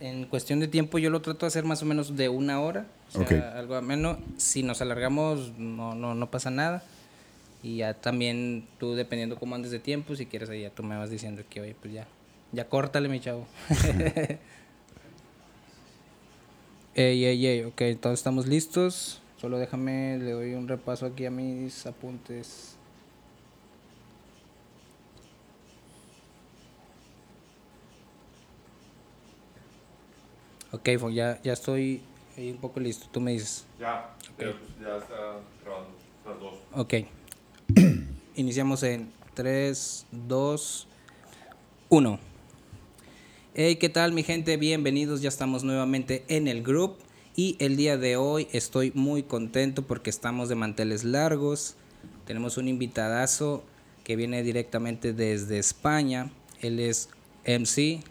en cuestión de tiempo yo lo trato de hacer más o menos de una hora, o sea, algo a menos. Si nos alargamos no, no, no pasa nada. Y ya también tú dependiendo cómo andes de tiempo, si quieres ahí ya tú me vas diciendo que oye, pues ya, ya córtale mi chavo. ey, ey, ey, ok, todos estamos listos. Solo déjame, le doy un repaso aquí a mis apuntes. Ok, ya, ya estoy ahí un poco listo. Tú me dices. Ya, okay. ya está grabando. Las dos. Ok. Iniciamos en 3, 2, 1. Hey, ¿qué tal mi gente? Bienvenidos, ya estamos nuevamente en el group y el día de hoy estoy muy contento porque estamos de manteles largos. Tenemos un invitadazo que viene directamente desde España. Él es MC,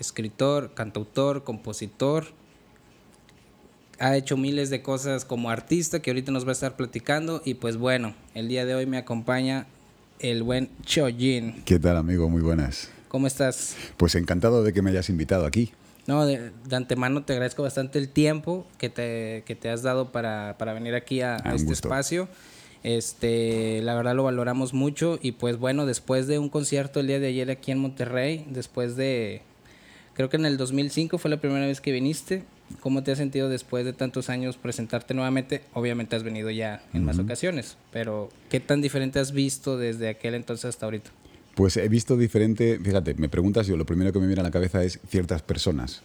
escritor, cantautor, compositor. Ha hecho miles de cosas como artista que ahorita nos va a estar platicando. Y pues bueno, el día de hoy me acompaña el buen Chojin. ¿Qué tal, amigo? Muy buenas. ¿Cómo estás? Pues encantado de que me hayas invitado aquí. No, de, antemano te agradezco bastante el tiempo que te, que te has dado para, venir aquí a, a este espacio. Este, la verdad lo valoramos mucho y pues bueno, después de un concierto el día de ayer aquí en Monterrey, después de Creo que en el 2005 fue la primera vez que viniste. ¿Cómo te has sentido después de tantos años presentarte nuevamente? Obviamente has venido ya en más ocasiones, pero ¿qué tan diferente has visto desde aquel entonces hasta ahorita? Pues he visto diferente, fíjate, me preguntas, yo lo primero que me viene a la cabeza es ciertas personas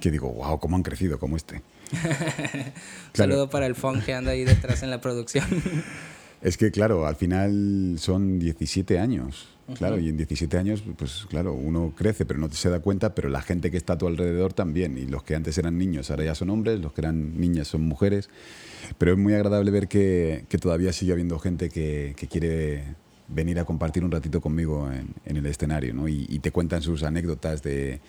que digo, wow, cómo han crecido como este. Saludo para el funk que anda ahí detrás en la producción. es que claro, al final son 17 años Claro, y en 17 años, pues claro, uno crece, pero no se da cuenta, pero la gente que está a tu alrededor también. Y los que antes eran niños, ahora ya son hombres, los que eran niñas son mujeres. Pero es muy agradable ver que, todavía sigue habiendo gente que, quiere venir a compartir un ratito conmigo en, el escenario, ¿no? y te cuentan sus anécdotas de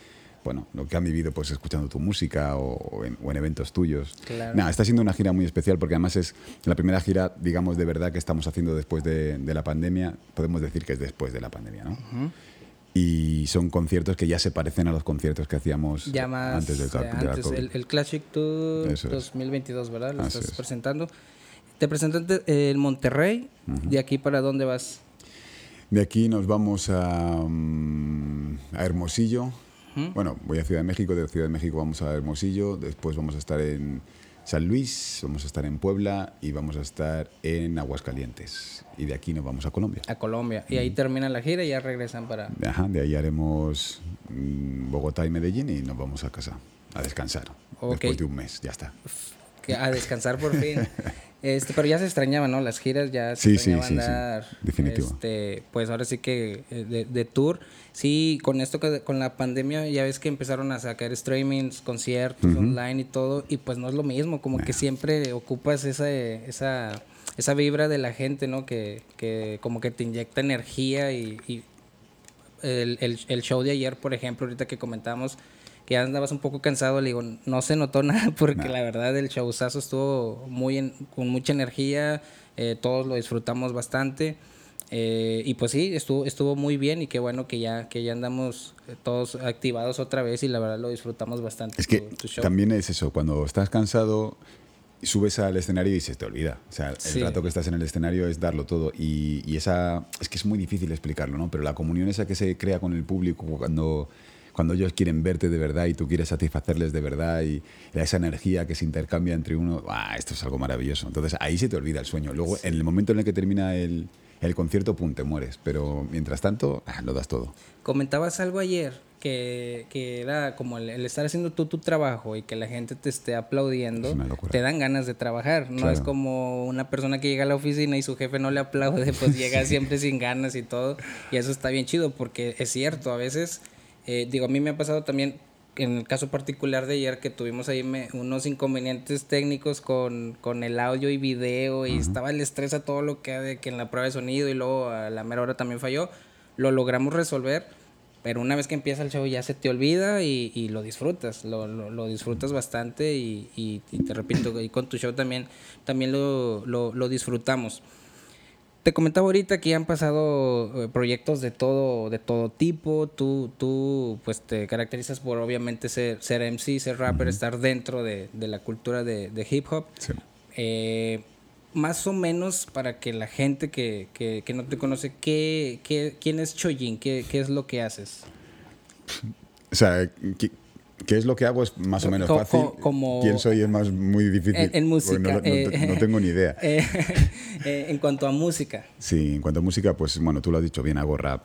bueno, lo que han vivido pues escuchando tu música o, en, eventos tuyos. Claro. está siendo una gira muy especial porque además es la primera gira, digamos, de verdad que estamos haciendo después de, la pandemia. Podemos decir que es después de la pandemia, ¿no? Y son conciertos que ya se parecen a los conciertos que hacíamos antes del de El, Classic Tour 2022, ¿verdad? Lo estás presentando. Te presentaste en Monterrey. ¿De aquí para dónde vas? De aquí nos vamos a, mm, a Hermosillo, bueno, voy a Ciudad de México, de Ciudad de México vamos a Hermosillo, después vamos a estar en San Luis, vamos a estar en Puebla y vamos a estar en Aguascalientes. Y de aquí nos vamos a Colombia. A Colombia. Y ahí termina la gira y ya regresan para... Ajá, de ahí haremos mm, Bogotá y Medellín y nos vamos a casa a descansar. Después de un mes, ya está. A descansar por fin. Este, pero ya se extrañaban, ¿no? Las giras ya se sí, extrañaban sí, sí, dar, Definitivo. Este, pues ahora sí que eh, de, tour. Sí, con esto que con la pandemia ya ves que empezaron a sacar streamings, conciertos online y todo, y pues no es lo mismo, como que siempre ocupas esa, esa, esa vibra de la gente, ¿no? Que, que como que te inyecta energía y, el, el, el show de ayer, por ejemplo, ahorita que comentamos, que ya andabas un poco cansado, le digo, no se notó nada porque la verdad el showzazo estuvo muy con mucha energía, eh, todos lo disfrutamos bastante. Eh, y pues sí, estuvo, estuvo muy bien y qué bueno que ya, que ya andamos eh, todos activados otra vez y la verdad lo disfrutamos bastante. Es que también es eso, cuando estás cansado, subes al escenario y se te olvida. O sea, el rato que estás en el escenario es darlo todo. Y, y, esa, es que es muy difícil explicarlo, ¿no? Pero la comunión esa que se crea con el público cuando cuando ellos quieren verte de verdad y tú quieres satisfacerles de verdad y esa energía que se intercambia entre uno, ¡ah, esto es algo maravilloso. Entonces ahí se te olvida el sueño. Luego, en el momento en el que termina el, el concierto, pum, te mueres. Pero mientras tanto, ah, lo das todo. Comentabas algo ayer que, que era como el, estar haciendo tú tu trabajo y que la gente te esté aplaudiendo, te dan ganas de trabajar. No es como una persona que llega a la oficina y su jefe no le aplaude, pues llega siempre sin ganas y todo. Y eso está bien chido porque es cierto, a veces eh, digo, a mí me ha pasado también, en el caso particular de ayer, que tuvimos ahí unos inconvenientes técnicos con, con, el audio y video y estaba el estrés a todo lo que de que en la prueba de sonido y luego a la mera hora también falló. Lo logramos resolver, pero una vez que empieza el show ya se te olvida y, y lo disfrutas, lo, lo, disfrutas bastante y, y, te repito, y con tu show también, también lo, lo disfrutamos. Te comentaba ahorita que ya han pasado eh, proyectos de todo, de todo tipo. Tú, tú pues te caracterizas por obviamente ser, ser MC, ser rapper, estar dentro de, de, la cultura de, de hip hop. Sí. Eh, más o menos para que la gente que, que, que no te conoce, ¿qué, qué, quién es Chojin? ¿Qué, ¿Qué es lo que haces? O sea, ¿qué, es lo que hago? Es más o menos Co- fácil. co- como- ¿Quién soy? Es más muy difícil. En- música, No, no- eh, no tengo ni idea. Eh, eh, en cuanto a música. Sí, en cuanto a música, pues bueno, tú lo has dicho bien, hago rap.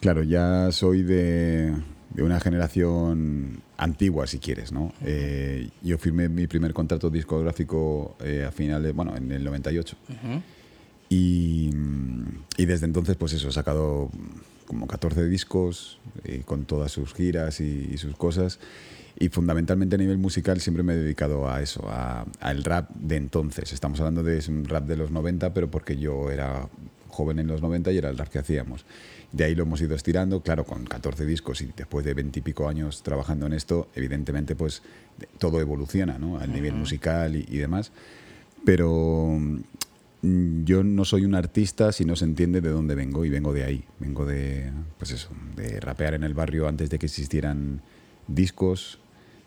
Claro, ya soy de, de una generación antigua, si quieres, ¿no? Yo firmé mi primer contrato discográfico a finales, bueno, en el 98. Y, y desde entonces, pues eso, he sacado como 14 discos eh, con todas sus giras y, y sus cosas. Y fundamentalmente a nivel musical siempre me he dedicado a eso, a- al rap de entonces. Estamos hablando de un rap de los 90, pero porque yo era joven en los 90 y era el rap que hacíamos. De ahí lo hemos ido estirando, claro, con 14 discos y después de 20 y pico años trabajando en esto, evidentemente pues todo evoluciona, ¿no? Al nivel musical y, y demás. Pero yo no soy un artista si no se entiende de dónde vengo y vengo de ahí. Vengo de, pues eso, de rapear en el barrio antes de que existieran discos,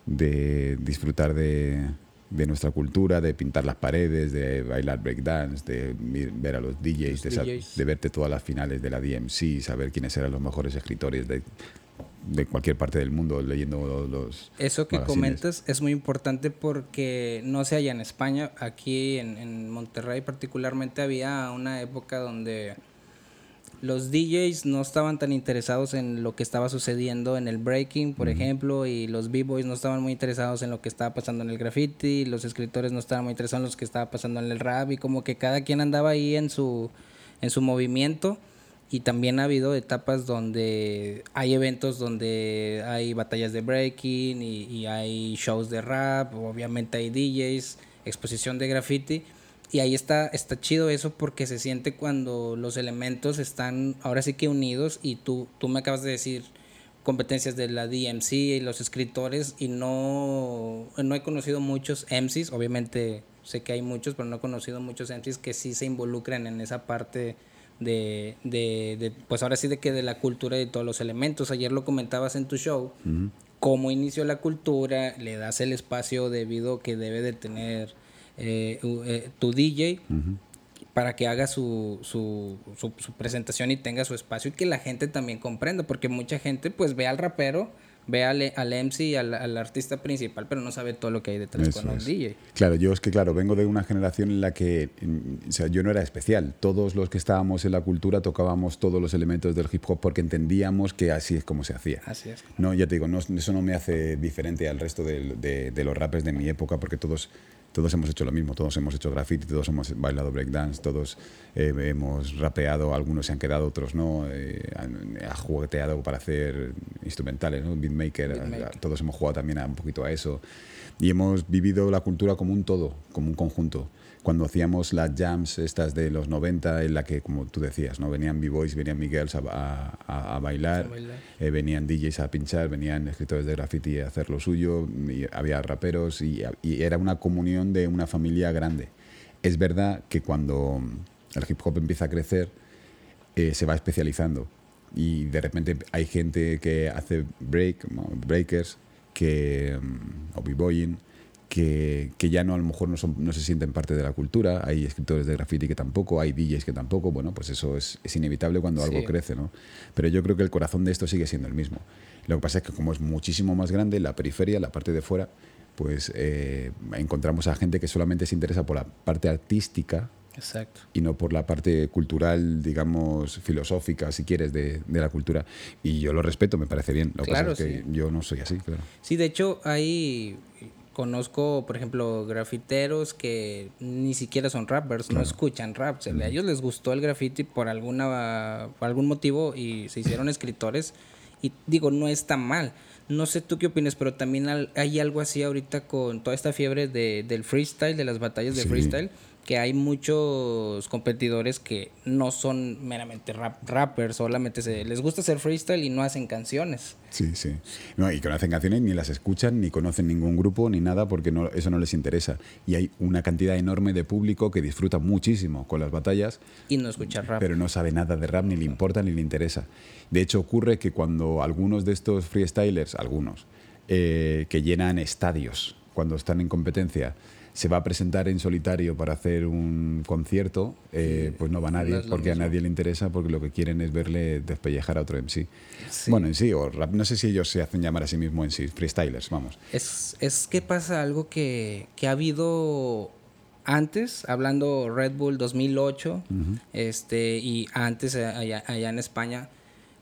de disfrutar de, de nuestra cultura, de pintar las paredes, de bailar breakdance, de ver a los DJs, Los de, DJs. de verte todas las finales de la DMC, saber quiénes eran los mejores escritores de, de cualquier parte del mundo, leyendo los... Eso que magazines. comentas es muy importante porque no se halla en España, aquí en, en Monterrey particularmente había una época donde los DJs no estaban tan interesados en lo que estaba sucediendo en el breaking, por ejemplo, y los b-boys no estaban muy interesados en lo que estaba pasando en el graffiti, los escritores no estaban muy interesados en lo que estaba pasando en el rap y como que cada quien andaba ahí en su en su movimiento y también ha habido etapas donde hay eventos donde hay batallas de breaking y, y hay shows de rap, obviamente hay DJs, exposición de graffiti. Y ahí está, está chido eso porque se siente cuando los elementos están ahora sí que unidos y tú, tú me acabas de decir competencias de la DMC y los escritores y no, no he conocido muchos MCs, obviamente sé que hay muchos, pero no he conocido muchos MCs que sí se involucran en esa parte de, de, de, pues ahora sí de que de la cultura y de todos los elementos. Ayer lo comentabas en tu show, cómo inició la cultura, le das el espacio debido que debe de tener eh, eh, tu DJ para que haga su, su, su, su presentación y tenga su espacio y que la gente también comprenda, porque mucha gente pues ve al rapero, ve al, al MC y al, al artista principal, pero no sabe todo lo que hay detrás Eso con un es. DJ. Claro, yo es que, claro, vengo de una generación en la que, mm, o sea, yo no era especial. Todos los que estábamos en la cultura tocábamos todos los elementos del hip hop porque entendíamos que así es como se hacía. Así es. No, ya te digo, no, eso no me hace diferente al resto del- de, de los rappers de mi época porque todos, todos hemos hecho lo mismo, todos hemos hecho graffiti, todos hemos bailado breakdance, todos eh, hemos rapeado, algunos se han quedado, otros no, eh, han, han jugueteado para hacer instrumentales, ¿no? Beatmaker, Beatmaker. todos hemos jugado también a- un poquito a eso y hemos vivido la cultura como un todo, como un conjunto. Cuando hacíamos las jams estas de los 90 en la que, como tú decías, ¿no? venían b-boys, venían Miguels a, a- a- bailar, A bailar. eh, venían DJs a pinchar, venían escritores de graffiti a hacer lo suyo, y había raperos y, y era una comunión de una familia grande. Es verdad que cuando el hip hop empieza a crecer, eh, se va especializando y de repente hay gente que hace break, breakers, que, mm, o b-boying, que, que ya no a lo mejor no, son, no se sienten parte de la cultura, hay escritores de graffiti que tampoco, hay DJs que tampoco, bueno, pues eso es, es inevitable cuando algo Sí. crece, ¿no? Pero yo creo que el corazón de esto sigue siendo el mismo. Lo que pasa es que como es muchísimo más grande, la periferia, la parte de fuera, pues eh, encontramos a gente que solamente se interesa por la parte artística Exacto. y no por la parte cultural, digamos, filosófica, si quieres, de, de la cultura. Y yo lo respeto, me parece bien. Lo que Claro, pasa es que sí. yo no soy así, claro. Sí, de hecho, hay. Conozco, por ejemplo, grafiteros que ni siquiera son rappers, no escuchan rap. Sea, A ellos les gustó el graffiti por, alguna, por algún motivo y se hicieron escritores. Y digo, no está mal. No sé tú qué opinas, pero también hay algo así ahorita con toda esta fiebre de, del freestyle, de las batallas de Sí. freestyle, que hay muchos competidores que no son meramente rap, rappers, solamente se, les gusta hacer freestyle y no hacen canciones. Sí, sí. No, y que no hacen canciones, ni las escuchan, ni conocen ningún grupo, ni nada, porque no, eso no les interesa. Y hay una cantidad enorme de público que disfruta muchísimo con las batallas. Y no escucha rap. Pero no sabe nada de rap, ni le importa, ni le interesa. De hecho, ocurre que cuando algunos de estos freestylers, algunos, eh, que llenan estadios cuando están en competencia, se va a presentar en solitario para hacer un concierto, eh, pues no va nadie, porque a nadie le interesa, porque lo que quieren es verle despellejar a otro MC. Sí. Bueno, en sí, o no sé si ellos se hacen llamar a sí mismos en sí, freestylers, vamos. Es, es que pasa algo que, que ha habido antes, hablando Red Bull 2008, este, y antes allá, allá, en España,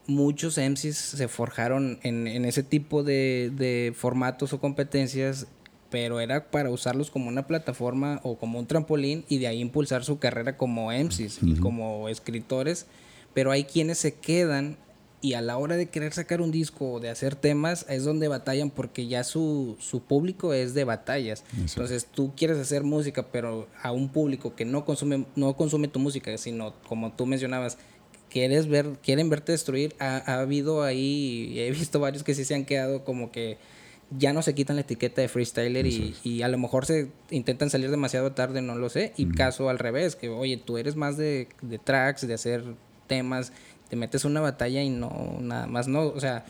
muchos MCs se forjaron en, en ese tipo de, de, formatos o competencias pero era para usarlos como una plataforma o como un trampolín y de ahí impulsar su carrera como MCs y como escritores. Pero hay quienes se quedan y a la hora de querer sacar un disco o de hacer temas es donde batallan porque ya su, su público es de batallas. Entonces tú quieres hacer música, pero a un público que no consume, no consume tu música, sino como tú mencionabas, quieres ver, quieren verte destruir. Ha, ha habido ahí, he visto varios que sí se han quedado como que ya no se quitan la etiqueta de freestyler y, y, a lo mejor se intentan salir demasiado tarde, no lo sé. Y caso al revés, que oye, tú eres más de, de tracks, de hacer temas, te metes una batalla y no, nada más no. O sea,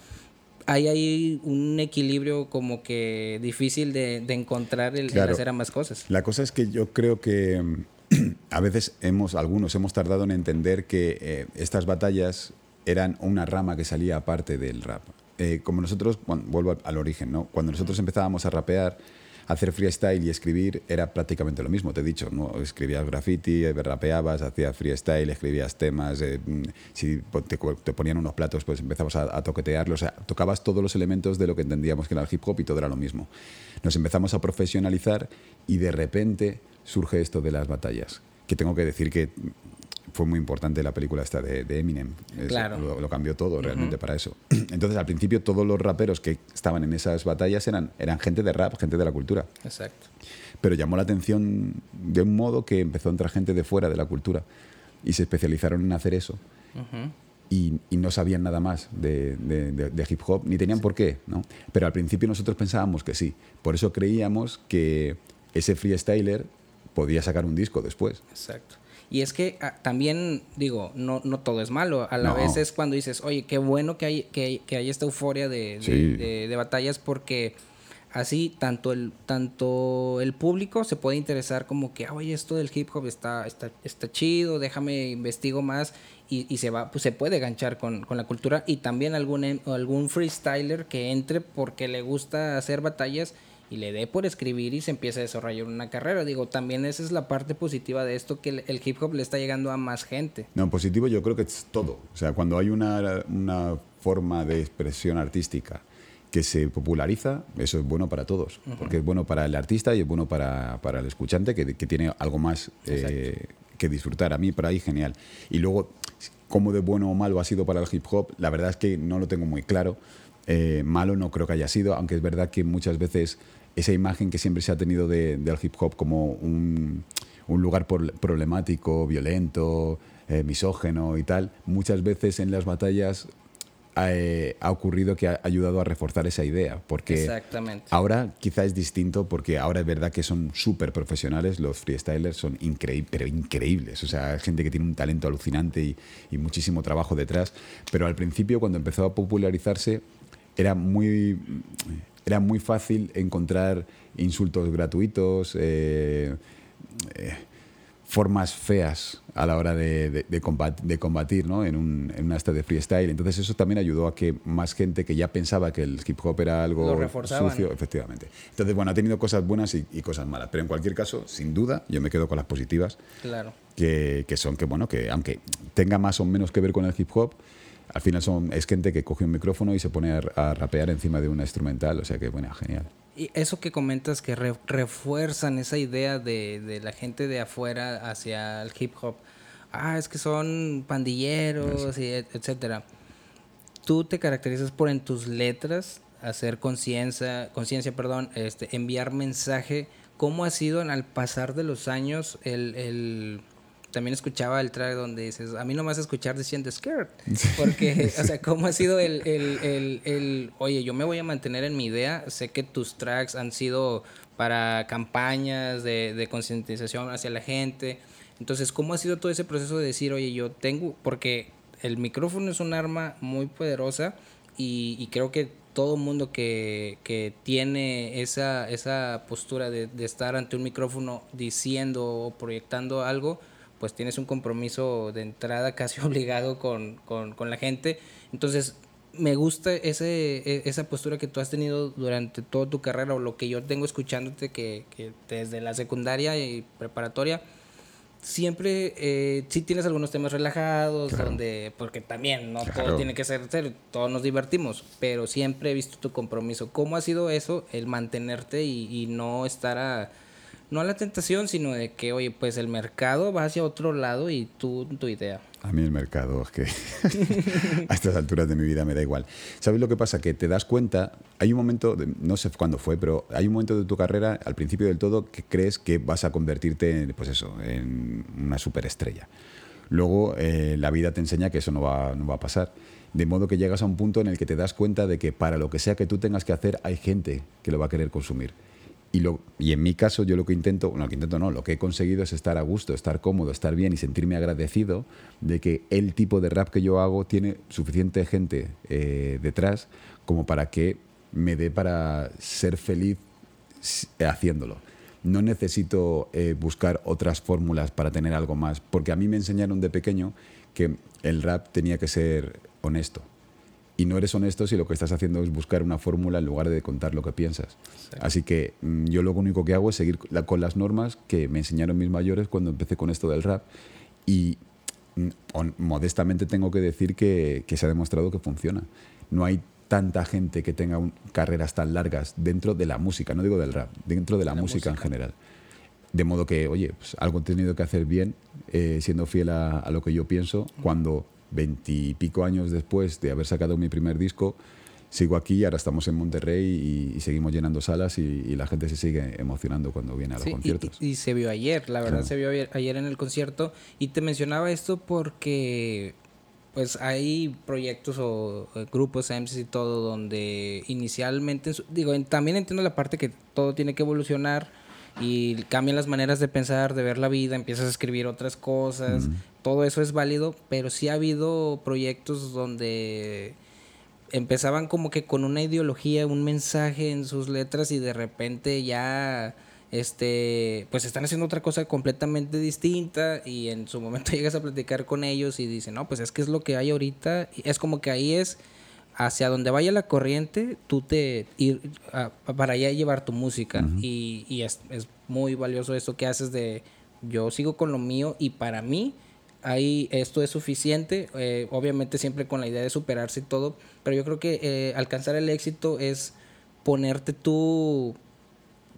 hay ahí un equilibrio como que difícil de, de encontrar el, claro. el hacer ambas cosas. La cosa es que yo creo que a veces hemos, algunos hemos tardado en entender que eh, estas batallas eran una rama que salía aparte del rap. Eh, como nosotros, vuelvo al origen, ¿no? Cuando nosotros empezábamos a rapear, hacer freestyle y escribir era prácticamente lo mismo, te he dicho, ¿no? Escribías graffiti, rapeabas, hacías freestyle, escribías temas, eh, si te, te, ponían unos platos, pues empezabas a, a, toquetearlos, o sea, tocabas todos los elementos de lo que entendíamos que era el hip hop y todo era lo mismo. Nos empezamos a profesionalizar y de repente surge esto de las batallas, que tengo que decir que fue muy importante la película esta de, de Eminem. Claro. Lo, lo, cambió todo realmente uh -huh. para eso. Entonces, al principio, todos los raperos que estaban en esas batallas eran, eran gente de rap, gente de la cultura. Exacto. Pero llamó la atención de un modo que empezó a entrar gente de fuera de la cultura y se especializaron en hacer eso. Uh -huh. Y, y, no sabían nada más de, de, de, de hip hop, ni tenían por qué, ¿no? Pero al principio nosotros pensábamos que sí. Por eso creíamos que ese freestyler podía sacar un disco después. Exacto. Y es que ah, también, digo, no, no todo es malo. A la no. vez es cuando dices, oye, qué bueno que hay, que, que hay esta euforia de, sí. de, de, de, batallas porque así tanto el, tanto el público se puede interesar como que, oye, esto del hip hop está, está, está chido, déjame investigo más y, y se va, pues se puede ganchar con, con, la cultura y también algún, algún freestyler que entre porque le gusta hacer batallas y le dé por escribir y se empieza a desarrollar una carrera. Digo, también esa es la parte positiva de esto, que el, el, hip hop le está llegando a más gente. No, positivo yo creo que es todo. O sea, cuando hay una, una forma de expresión artística que se populariza, eso es bueno para todos, uh -huh. porque es bueno para el artista y es bueno para, para el escuchante que, que tiene algo más eh, que disfrutar. A mí por ahí genial. Y luego, cómo de bueno o malo ha sido para el hip hop, la verdad es que no lo tengo muy claro. Eh, malo no creo que haya sido, aunque es verdad que muchas veces esa imagen que siempre se ha tenido de, del hip hop como un, un lugar por, problemático, violento, eh, misógeno y tal, muchas veces en las batallas eh, ha ocurrido que ha ayudado a reforzar esa idea. Porque ahora quizá es distinto porque ahora es verdad que son súper profesionales, los freestylers son increíbles, pero increíbles. O sea, gente que tiene un talento alucinante y, y muchísimo trabajo detrás. Pero al principio, cuando empezó a popularizarse, era muy, era muy fácil encontrar insultos gratuitos, eh, eh, formas feas a la hora de, de, de, combat, de combatir ¿no? en, un, en una de freestyle. Entonces eso también ayudó a que más gente que ya pensaba que el hip hop era algo sucio, efectivamente. Entonces, bueno, ha tenido cosas buenas y, y, cosas malas. Pero en cualquier caso, sin duda, yo me quedo con las positivas. Claro. Que, que son que, bueno, que aunque tenga más o menos que ver con el hip hop, al final son, es gente que coge un micrófono y se pone a, a rapear encima de una instrumental, o sea que, bueno, genial. Y eso que comentas que re refuerzan esa idea de, de, la gente de afuera hacia el hip hop, ah, es que son pandilleros, y etcétera. Tú te caracterizas por en tus letras hacer conciencia, conciencia, perdón, este, enviar mensaje ¿cómo ha sido en, al pasar de los años el, el también escuchaba el track donde dices, a mí no me vas a escuchar diciendo skirt. Porque, o sea, ¿cómo ha sido el, el, el, el, oye, yo me voy a mantener en mi idea? Sé que tus tracks han sido para campañas de, de concientización hacia la gente. Entonces, ¿cómo ha sido todo ese proceso de decir, oye, yo tengo, porque el micrófono es un arma muy poderosa y, y creo que todo mundo que, que tiene esa, esa postura de, de estar ante un micrófono diciendo o proyectando algo, pues tienes un compromiso de entrada casi obligado con, con, con la gente. Entonces, me gusta ese, e, esa postura que tú has tenido durante toda tu carrera o lo que yo tengo escuchándote que, que desde la secundaria y preparatoria siempre eh, sí tienes algunos temas relajados Claro. donde porque también no Claro. todo tiene que ser serio todos nos divertimos pero siempre he visto tu compromiso cómo ha sido eso el mantenerte y, y no estar a no a la tentación sino de que oye pues el mercado va hacia otro lado y tú tu idea A mí el mercado es que a estas alturas de mi vida me da igual. ¿Sabes lo que pasa? Que te das cuenta, hay un momento, de- no sé cuándo fue, pero hay un momento de tu carrera, al principio del todo, que crees que vas a convertirte en, pues eso, en una superestrella. Luego eh, la vida te enseña que eso no va, no va a pasar. De modo que llegas a un punto en el que te das cuenta de que para lo que sea que tú tengas que hacer, hay gente que lo va a querer consumir. Y, lo, y en mi caso, yo lo que intento, bueno, lo que intento no, lo que he conseguido es estar a gusto, estar cómodo, estar bien y sentirme agradecido de que el tipo de rap que yo hago tiene suficiente gente eh, detrás como para que me dé para ser feliz haciéndolo. No necesito eh, buscar otras fórmulas para tener algo más, porque a mí me enseñaron de pequeño que el rap tenía que ser honesto. Y no eres honesto si lo que estás haciendo es buscar una fórmula en lugar de contar lo que piensas. Así que mm, yo lo único que hago es seguir la- con las normas que me enseñaron mis mayores cuando empecé con esto del rap. Y mm, modestamente tengo que decir que, que se ha demostrado que funciona. No hay tanta gente que tenga un- carreras tan largas dentro de la música, no digo del rap, dentro de la, La música, en música. general. De modo que, oye, pues algo he tenido que hacer bien, eh, siendo fiel a, a lo que yo pienso, cuando veintipico años después de haber sacado mi primer disco, sigo aquí, ahora estamos en Monterrey y, y seguimos llenando salas y, y la gente se sigue emocionando cuando viene a los Sí, y- conciertos. Y, y se vio ayer, la verdad Claro. se vio ayer, ayer en el concierto. Y te mencionaba esto porque pues hay proyectos o grupos, MCs y todo, donde inicialmente, digo, también entiendo la parte que todo tiene que evolucionar y cambian las maneras de pensar, de ver la vida, empiezas a escribir otras cosas, todo eso es válido, pero sí ha habido proyectos donde empezaban como que con una ideología, un mensaje en sus letras y de repente ya este pues están haciendo otra cosa completamente distinta y en su momento llegas a platicar con ellos y dicen, "No, pues es que es lo que hay ahorita." Y es como que ahí es hacia donde vaya la corriente, tú te ir a- para allá llevar tu música y, y es, es muy valioso eso que haces de yo sigo con lo mío y para mí ahí esto es suficiente, eh, obviamente siempre con la idea de superarse y todo, pero yo creo que eh, alcanzar el éxito es ponerte tú,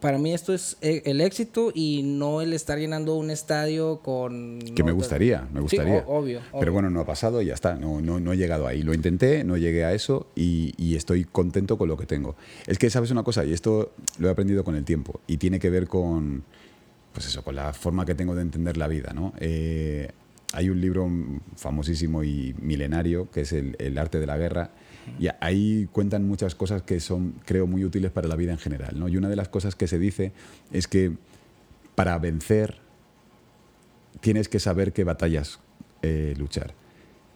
para mí esto es eh, el éxito y no el estar llenando un estadio con... Que me gustaría, me Sí, gustaría. o- obvio, Pero obvio. bueno, no ha pasado y ya está. No, no, no he llegado ahí. Lo intenté, no llegué a eso y, y estoy contento con lo que tengo. Es que, ¿sabes una cosa? Y esto lo he aprendido con el tiempo y tiene que ver con, pues eso, con la forma que tengo de entender la vida, ¿no? Eh, hay un libro famosísimo y milenario que es el, el arte de la guerra y ahí cuentan muchas cosas que son, creo, muy útiles para la vida en general, ¿no? Y una de las cosas que se dice es que para vencer tienes que saber qué batallas eh, luchar.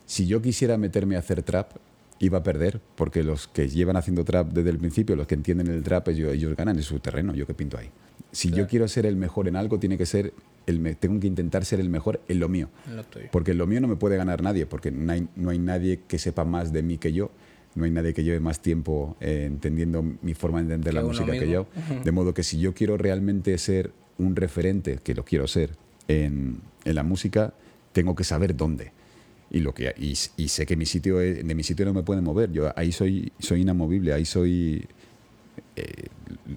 Si yo quisiera meterme a hacer trap, iba a perder, porque los que llevan haciendo trap desde el principio, los que entienden el trap, ellos, ellos ganan en su terreno, yo qué pinto ahí. Si yo quiero ser el mejor en algo, tiene que ser el me- tengo que intentar ser el mejor en lo mío. Lo. Porque en lo mío no me puede ganar nadie, porque no hay, no hay nadie que sepa más de mí que yo, no hay nadie que lleve más tiempo eh, entendiendo mi forma de entender Que la música que yo. De modo que si yo quiero realmente ser un referente, que lo quiero ser, en, en la música, tengo que saber dónde. Y, lo que, y, y sé que mi sitio es- de mi sitio no me pueden mover. Yo ahí soy, soy inamovible, ahí soy eh,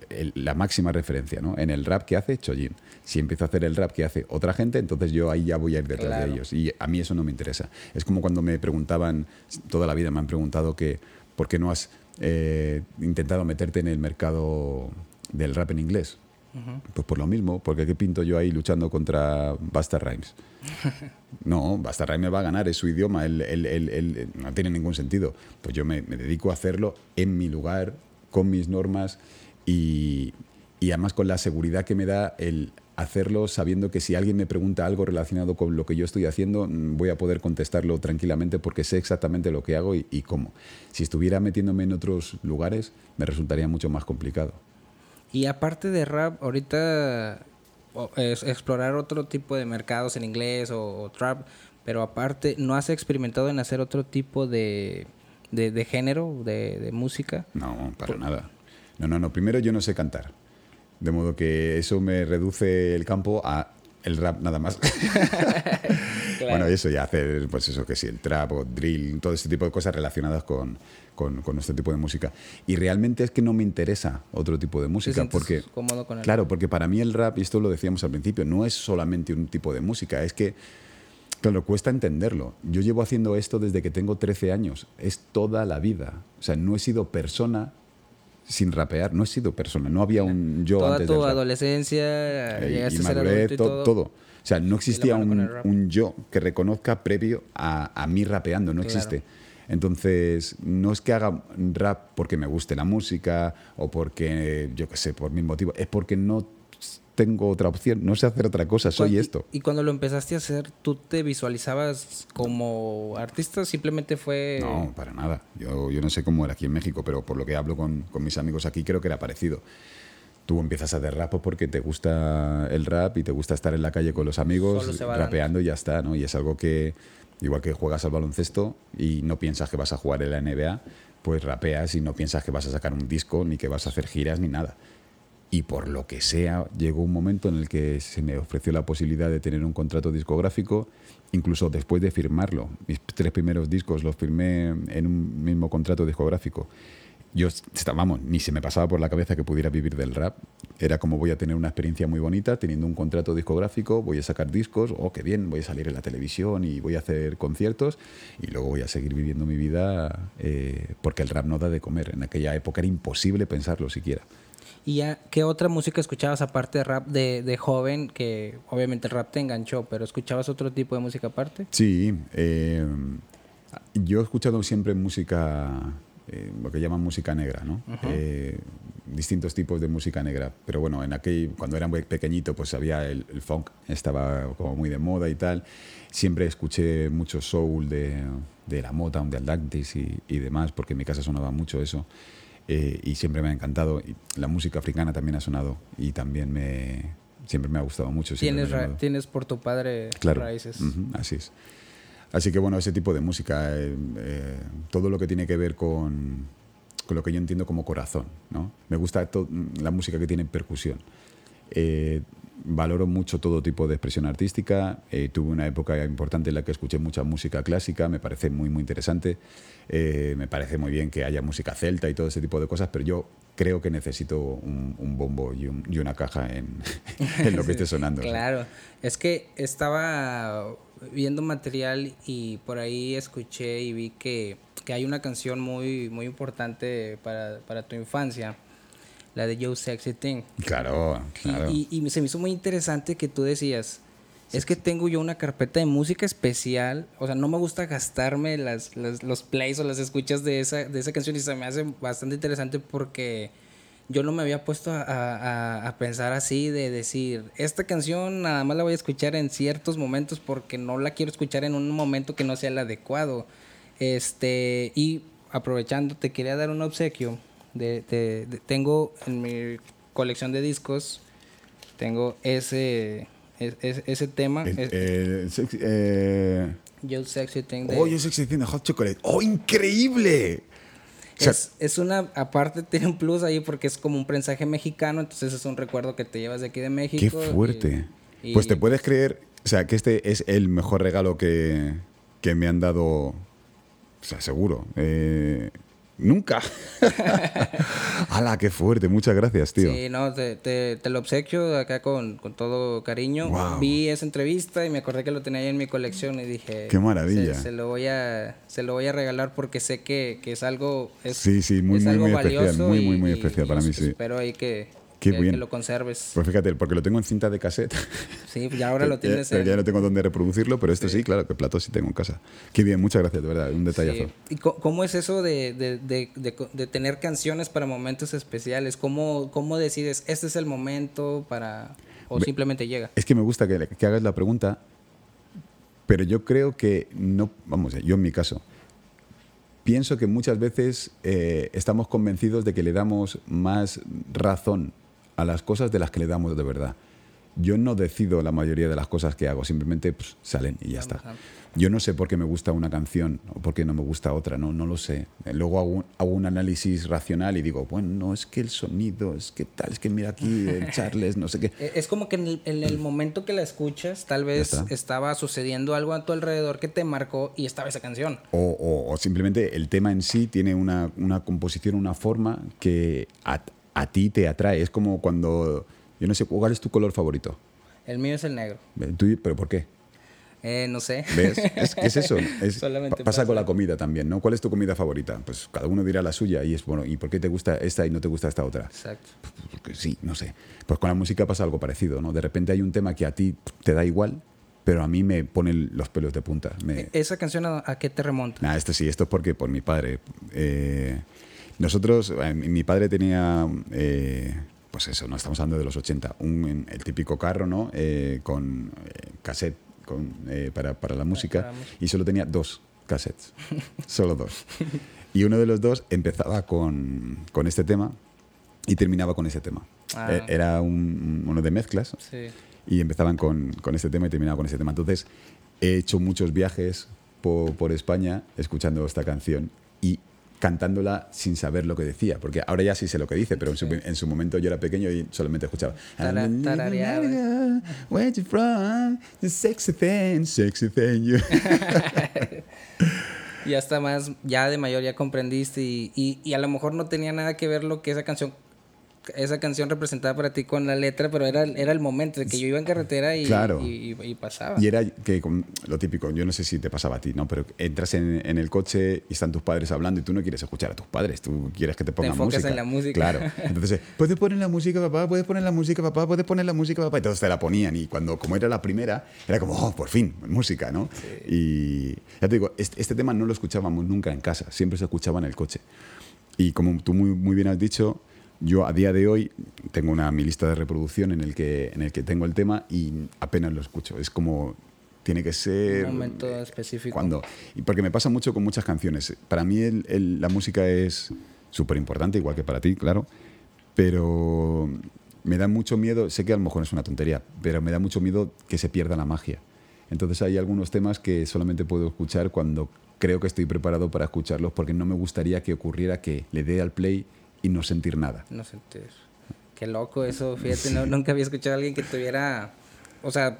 el- la máxima referencia, ¿no? En el rap que hace Chojin. Si empiezo a hacer el rap que hace otra gente, entonces yo ahí ya voy a ir detrás Claro. de ellos. Y a mí eso no me interesa. Es como cuando me preguntaban, toda la vida me han preguntado que por qué no has eh, intentado meterte en el mercado del rap en inglés. Pues por lo mismo, porque ¿qué pinto yo ahí luchando contra Basta Rhymes? No, Basta Rhymes me va a ganar, es su idioma, no tiene ningún sentido. Pues yo me, dedico a hacerlo en mi lugar, con mis normas y, y además con la seguridad que me da el hacerlo sabiendo que si alguien me pregunta algo relacionado con lo que yo estoy haciendo, mm, voy a poder contestarlo tranquilamente porque sé exactamente lo que hago y, y cómo. Si estuviera metiéndome en otros lugares, me resultaría mucho más complicado. Y aparte de rap, ahorita es explorar otro tipo de mercados en inglés o, trap, pero aparte, ¿no has experimentado en hacer otro tipo de, de, género, de, de, música? No, para nada. No, no, no. Primero yo no sé cantar. De modo que eso me reduce el campo a el rap nada más. Bueno, eso ya hacer, pues eso que sí, el trap o drill, todo este tipo de cosas relacionadas con, con, con, este tipo de música. Y realmente es que no me interesa otro tipo de música. porque, cómodo con Claro, porque para mí el rap, y esto lo decíamos al principio, no es solamente un tipo de música, es que, claro, cuesta entenderlo. Yo llevo haciendo esto desde que tengo 13 años, es toda la vida. O sea, no he sido persona sin rapear, no he sido persona, no había un yo Toda antes tu adolescencia, eh, y, madurez, todo. todo. O sea, no existía un, un, yo que reconozca previo a, a mí rapeando, no existe. Entonces, no es que haga rap porque me guste la música o porque, yo qué sé, por mi motivo, es porque no tengo otra opción, no sé hacer otra cosa, soy esto. ¿Y cuando lo empezaste a hacer, tú te visualizabas como artista? ¿Simplemente fue...? No, para nada. Yo, yo no sé cómo era aquí en México, pero por lo que hablo con, con mis amigos aquí, creo que era parecido. Tú empiezas a hacer rap porque te gusta el rap y te gusta estar en la calle con los amigos, rapeando y ya está, ¿no? Y es algo que Igual que juegas al baloncesto y no piensas que vas a jugar en la NBA, pues rapeas y no piensas que vas a sacar un disco, ni que vas a hacer giras, ni nada. Y por lo que sea, llegó un momento en el que se me ofreció la posibilidad de tener un contrato discográfico, incluso después de firmarlo. Mis tres primeros discos los firmé en un mismo contrato discográfico yo, vamos, ni se me pasaba por la cabeza que pudiera vivir del rap. Era como voy a tener una experiencia muy bonita teniendo un contrato discográfico, voy a sacar discos, oh, qué bien, voy a salir en la televisión y voy a hacer conciertos y luego voy a seguir viviendo mi vida eh, porque el rap no da de comer. En aquella época era imposible pensarlo siquiera. ¿Y ya, qué otra música escuchabas aparte de rap de, de, joven? Que obviamente el rap te enganchó, pero ¿escuchabas otro tipo de música aparte? Sí, eh, yo he escuchado siempre música eh, lo que llaman música negra, ¿no? Eh, distintos tipos de música negra. Pero bueno, en aquel, cuando era muy pequeñito, pues había el, funk, estaba como muy de moda y tal. Siempre escuché mucho soul de, de la Motown, de Atlantis y, y, demás, porque en mi casa sonaba mucho eso. Eh, y siempre me ha encantado. Y la música africana también ha sonado y también me, siempre me ha gustado mucho. ¿Tienes, tienes por tu padre raíces. así es. Así que bueno, ese tipo de música, eh, eh, todo lo que tiene que ver con, con, lo que yo entiendo como corazón. ¿no? Me gusta la música que tiene percusión. Eh, valoro mucho todo tipo de expresión artística. tuve una época importante en la que escuché mucha música clásica, me parece muy, muy interesante. me parece muy bien que haya música celta y todo ese tipo de cosas, pero yo creo que necesito un, bombo y, y, una caja en, en lo que esté sonando. claro, es que estaba viendo material y por ahí escuché y vi que, que hay una canción muy, muy importante para, para, tu infancia, la de Joe Sexy Thing. Claro, claro. Y, y, se me hizo muy interesante que tú decías, es que tengo yo una carpeta de música especial, o sea, no me gusta gastarme las, las, los plays o las escuchas de esa, de esa canción y se me hace bastante interesante porque yo no me había puesto a, pensar así, de decir, esta canción nada más la voy a escuchar en ciertos momentos porque no la quiero escuchar en un momento que no sea el adecuado. Este, y aprovechando, te quería dar un obsequio. De, tengo en mi colección de discos, tengo ese, ese, tema. Eh, eh, Yo Sexy Thing. oh, Yo Sexy Thing de Hot Chocolate. ¡Oh, increíble! es, una, aparte tiene un plus ahí porque es como un prensaje mexicano, entonces es un recuerdo que te llevas de aquí de México. Qué fuerte. pues te puedes creer, o sea, que este es el mejor regalo que, que me han dado, o sea, seguro. Eh, Nunca. ¡Hala, qué fuerte! Muchas gracias, tío. Sí, no, te, te, lo obsequio acá con, con todo cariño. Vi esa entrevista y me acordé que lo tenía ahí en mi colección y dije... ¡Qué maravilla! Se, lo, voy a, se lo voy a regalar porque sé que, que es algo... Es, sí, sí, muy, muy, muy especial. Muy, muy, muy especial para mí, sí. Espero ahí que, Qué que, bien. que lo conserves. Pues fíjate, porque lo tengo en cinta de cassette. Sí, ya ahora lo tienes Pero en- ya no tengo dónde reproducirlo, pero esto sí, claro, que plato sí tengo en casa. Qué bien, muchas gracias, de verdad, un detallazo. Sí. ¿Y cómo es eso de, de- de- tener canciones para momentos especiales? ¿Cómo, ¿Cómo decides, este es el momento para... o simplemente llega? Es que me gusta que, que hagas la pregunta, pero yo creo que no, vamos, yo en mi caso, pienso que muchas veces eh, estamos convencidos de que le damos más razón a las cosas de las que le damos de verdad. Yo no decido la mayoría de las cosas que hago, simplemente pues, salen y ya está. Yo no sé por qué me gusta una canción o por qué no me gusta otra, no, no lo sé. Luego hago, un- hago un análisis racional y digo, bueno, no, es que el sonido, es que tal, es que mira aquí el Charles, no sé qué. Eh, Es como que en el, en el momento que la escuchas, tal vez estaba sucediendo algo a tu alrededor que te marcó y estaba esa canción. O, o- o simplemente el tema en sí tiene una, una composición, una forma que a, a ti te atrae. Es como cuando, yo no sé, ¿cuál es tu color favorito? El mío es el negro. Tú- ¿Pero por qué? Eh, no sé. ¿Ves? Es, es eso. Es- pasa pasa. con la comida también, ¿no? ¿Cuál es tu comida favorita? Pues cada uno dirá la suya y es bueno, ¿y por qué te gusta esta y no te gusta esta otra? Exacto. Porque sí, no sé. Pues con la música pasa algo parecido, ¿no? De repente hay un tema que a ti te da igual, pero a mí me pone los pelos de punta. Me, ¿Esa canción a, a qué te remonta? Nah, esto sí, esto es porque por mi padre. Eh, nosotros, eh, mi padre tenía, eh, pues eso, no estamos hablando de los 80, un, el típico carro, ¿no? Eh, con eh, cassette con, eh, para, para la música para la música. y solo tenía dos cassettes, solo dos. Y uno de los dos empezaba con, con este tema y terminaba con ese tema. Ah. Eh, Era un- uno de mezclas Sí. y empezaban con, con este tema y terminaban con este tema. Entonces, he hecho muchos viajes por, por España escuchando esta canción y cantándola sin saber lo que decía, porque ahora ya sí sé lo que dice, pero en su, en su momento yo era pequeño y solamente escuchaba. Where you from? The sexy thing, sexy thing. you-" Y hasta más, ya de mayor ya comprendiste y, y, y a lo mejor no tenía nada que ver lo que esa canción esa canción representaba para ti con la letra, pero era, era el momento de que yo iba en carretera y, Claro. y, y- y pasaba. Y era que lo típico, yo no sé si te pasaba a ti, ¿no? Pero entras en, en el coche y están tus padres hablando y tú no quieres escuchar a tus padres, tú quieres que te pongan enfocas música. en la música. Claro. Entonces, puedes poner la música, papá, puedes poner la música, papá, puedes poner la música, papá. Y todos te la ponían y cuando, como era la primera, era como, oh, por fin, música, ¿no? Y ya te digo, este, este tema no lo escuchábamos nunca en casa, siempre se escuchaba en el coche. Y como tú muy, muy bien has dicho, yo a día de hoy tengo una, mi lista de reproducción en el, que, en el que tengo el tema y apenas lo escucho. Es como, tiene que ser... Un momento específico. Cuando, y porque me pasa mucho con muchas canciones. Para mí el- el- la música es súper importante, igual que para ti, claro, pero me da mucho miedo, sé que a lo mejor es una tontería, pero me da mucho miedo que se pierda la magia. Entonces hay algunos temas que solamente puedo escuchar cuando creo que estoy preparado para escucharlos porque no me gustaría que ocurriera que le dé al play y no sentir nada. No sentir. Qué loco eso, fíjate, no- nunca había escuchado a alguien que tuviera, o sea,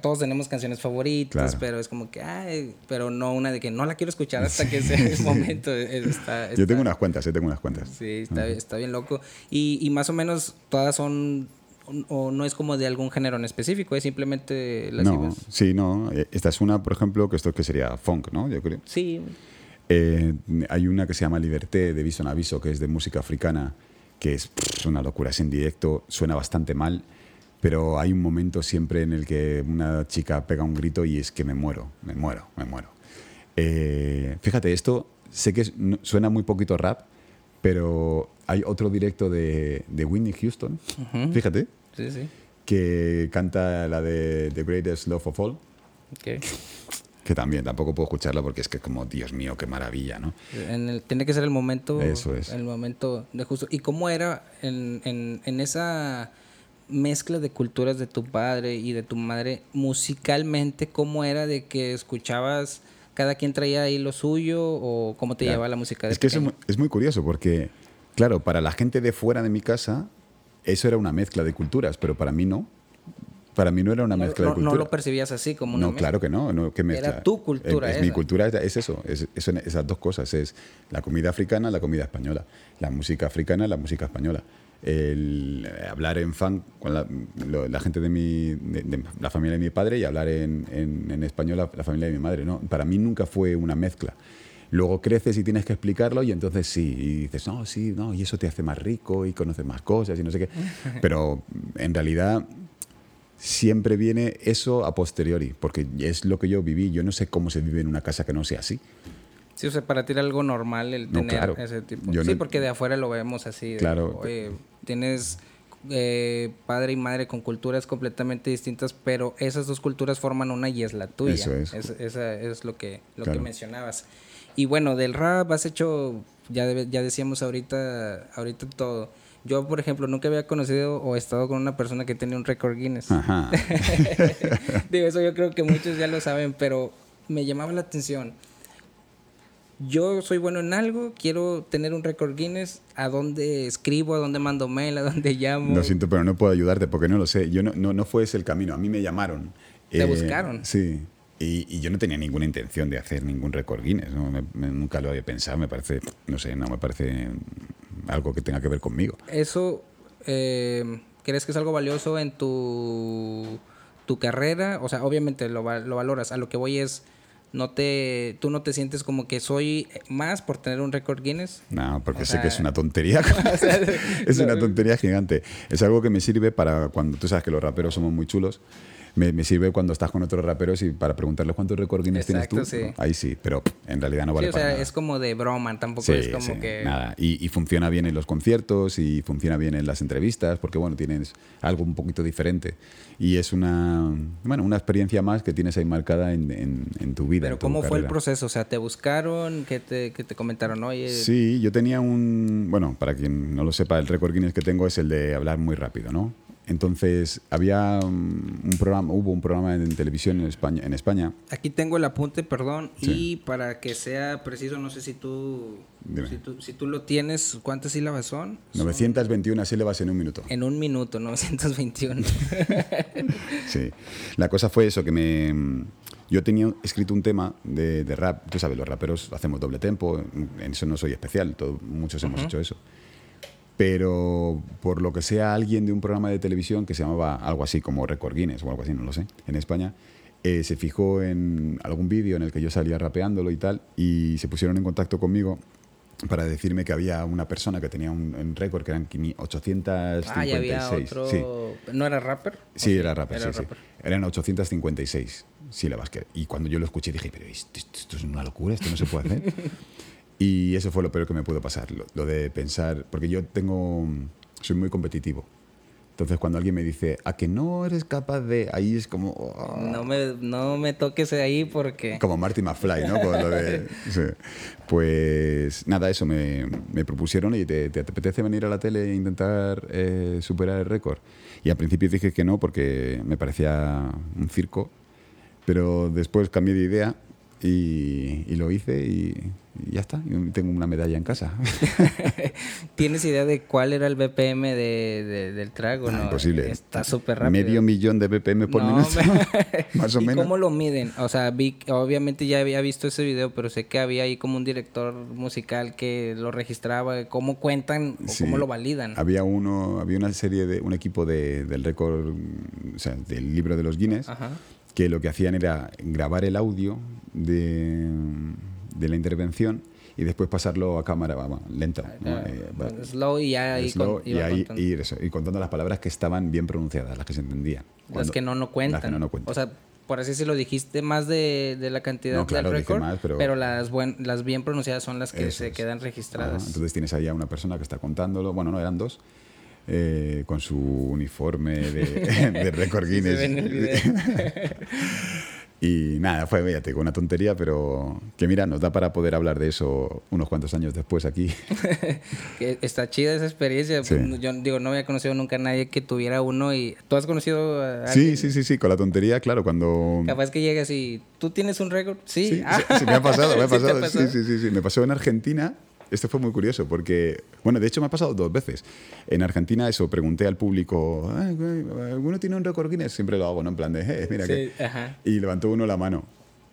todos tenemos canciones favoritas, Claro. pero es como que, ay, pero no una de que no la quiero escuchar hasta que sea el momento. eh, Está, Yo tengo está- unas cuantas, eh, tengo unas cuantas. Sí, está, está bien loco. Y, y más o menos todas son, o no es como de algún género en específico, es simplemente las No, ibas- sí, no. eh, Esta es una, por ejemplo, que esto que sería funk, ¿no? Yo creo. Sí, Eh, hay una que se llama Liberté de Viso en Aviso, que es de música africana, que es pff, una locura, es en directo, suena bastante mal, pero hay un momento siempre en el que una chica pega un grito y es que me muero, me muero, me muero. Eh, fíjate, esto sé que suena muy poquito rap, pero hay otro directo de, de Whitney Houston, fíjate, sí, sí. que canta la de The Greatest Love of All, Ok. Que también tampoco puedo escucharla porque es que como, Dios mío, qué maravilla, ¿no? En el- tiene que ser el momento. Eso es. El momento de justo. ¿Y cómo era en, en, en esa mezcla de culturas de tu padre y de tu madre musicalmente? ¿Cómo era de que escuchabas, cada quien traía ahí lo suyo o cómo te Claro. llevaba la música de Es que eso es pequeño? muy, es muy curioso porque, claro, para la gente de fuera de mi casa, eso era una mezcla de culturas, pero para mí no. Para mí no era una no, mezcla no- de no culturas. lo percibías así como una No, mezcla. claro que no. no ¿qué mezcla? Era tu cultura Es, es mi cultura es, es eso, es, es esas dos cosas. Es la comida africana, la comida española. La música africana, la música española. El eh, hablar en funk con la, lo- la gente de, mi, de, de la familia de mi padre y hablar en, en- en español la, la familia de mi madre. No, para mí nunca fue una mezcla. Luego creces y tienes que explicarlo y entonces sí, y dices, no, sí, no, y eso te hace más rico y conoces más cosas y no sé qué. Pero en realidad siempre viene eso a posteriori, porque es lo que yo viví. Yo no sé cómo se vive en una casa que no sea así. Sí, o sea, para ti era algo normal el No, tener claro. ese tipo. Yo sí, no- porque de afuera lo vemos así. de, Claro. Oye, tienes eh, padre y madre con culturas completamente distintas, pero esas dos culturas forman una y es la tuya. Eso es. esa es lo que, lo Claro. que mencionabas. Y bueno, del rap has hecho, ya, ya decíamos ahorita, ahorita todo. Yo, por ejemplo, nunca había conocido o estado con una persona que tenía un récord Guinness. Ajá. Digo, eso yo creo que muchos ya lo saben, pero me llamaba la atención. Yo soy bueno en algo, quiero tener un récord Guinness. ¿A dónde escribo? ¿A dónde mando mail? ¿A dónde llamo? Lo siento, pero no puedo ayudarte porque no lo sé. Yo no, no, no fue ese el camino. A mí me llamaron. Eh, ¿Te buscaron? Sí. Y, y yo no tenía ninguna intención de hacer ningún récord Guinness. ¿no? Me- me- nunca lo había pensado. Me parece, no sé, no me parece algo que tenga que ver conmigo. ¿Eso eh, crees que es algo valioso en tu, tu carrera? O sea, obviamente lo, lo valoras. A lo que voy es, no te, tú no te sientes como que soy más por tener un récord Guinness. No, porque O sé sea- que es una tontería. es una tontería gigante. Es algo que me sirve para cuando tú sabes que los raperos somos muy chulos. Me, me sirve cuando estás con otros raperos y para preguntarles cuántos récord Guinness Exacto, tienes tú. sí. ¿no? Ahí sí, pero en realidad no vale sí, o para sea, nada. es como de broma, tampoco Sí, es como sí, que... nada. Y, y funciona bien en los conciertos y funciona bien en las entrevistas porque, bueno, tienes algo un poquito diferente. Y es una, bueno, una experiencia más que tienes ahí marcada en, en- en tu vida. Pero tu ¿cómo fue el carrera. proceso? O sea, ¿te buscaron? ¿Qué te, qué te comentaron? Oye, Sí, yo tenía un... Bueno, para quien no lo sepa, el récord Guinness que tengo es el de hablar muy rápido, ¿no? Entonces, había um, un programa, hubo un programa en televisión en España, en España aquí tengo el apunte, perdón, Sí. y para que sea preciso, no sé si tú, si tú, si tú lo tienes, ¿cuántas sílabas son? Son 921 sílabas en un minuto. En un minuto, 921. Sí. La cosa fue eso, que me... Yo tenía escrito un tema de, de rap, tú sabes, los raperos hacemos doble tempo, en eso no soy especial, todo- muchos hemos hecho eso. Pero por lo que sea, alguien de un programa de televisión que se llamaba algo así como Record Guinness o algo así, no lo sé, en España, eh, se fijó en algún vídeo en el que yo salía rapeándolo y tal, y se pusieron en contacto conmigo para decirme que había una persona que tenía un, un récord que eran 500 856. ah, ya había otro... Sí. ¿No era rapper? Sí, ¿O era rapper, Era sí, sí. rapper. Eran 856 sílabas. Que, y cuando yo lo escuché dije, pero esto, esto- esto es una locura, esto no se puede hacer. y eso fue lo peor que me pudo pasar, lo, lo de pensar, porque yo tengo, soy muy competitivo. Entonces cuando alguien me dice, a que no eres capaz de, ahí es como... oh, No me, no me toques ahí porque... como Marty McFly, ¿no? Con lo de- sí. Pues nada, eso me, me propusieron y te, te apetece venir a la tele e intentar eh, superar el récord. Y al principio dije que no porque me parecía un circo, pero después cambié de idea y, y lo hice y, y ya está. Y tengo una medalla en casa. ¿Tienes idea de cuál era el BPM de, de- del trago? Ah, no? imposible. Está súper rápido. Medio millón de BPM por No, minuto. me- Más o ¿Y menos. cómo lo miden? O sea, vi, obviamente ya había visto ese video, pero sé que había ahí como un director musical que lo registraba. ¿Cómo cuentan o Sí. cómo lo validan? Había uno, había una serie de un equipo de- del récord, o sea, del libro de los Guinness, Ajá. que lo que hacían era grabar el audio de, de la intervención y después pasarlo a cámara. Ah, Eh, va- slow y ya ahí slow, con- y, ahí, contando. y eso, y contando las palabras que estaban bien pronunciadas, las que se entendían. Las que no, no cuentan. Las que no, no cuentan. O sea, por así si lo dijiste más de, de la cantidad No, claro, del récord, más, pero- las, buen, las bien pronunciadas son las que se es. quedan registradas. entonces tienes ahí a una persona que está contándolo, bueno, no, eran dos, eh, con su uniforme de, de récord se Guinness. y nada, fue, fíjate, una tontería, pero que mira, nos da para poder hablar de eso unos cuantos años después aquí. Está chida esa experiencia. Sí. Yo digo, no había conocido nunca a nadie que tuviera uno y tú has conocido a sí, alguien? sí, sí, sí, con la tontería, claro, cuando... Capaz que llegas y tú tienes un récord. Sí. Sí, Ah. sí, sí, me ha pasado, me ha ¿Sí pasado. Sí, sí, sí, sí. Me pasó en Argentina. Esto fue muy curioso porque, bueno, de hecho me ha pasado dos veces. En Argentina eso, pregunté al público, "Ay, güey, ¿alguno tiene un récord Guinness? Siempre lo hago, ¿no? En plan de, "Eh, mira Sí, que... ajá. Y levantó uno la mano.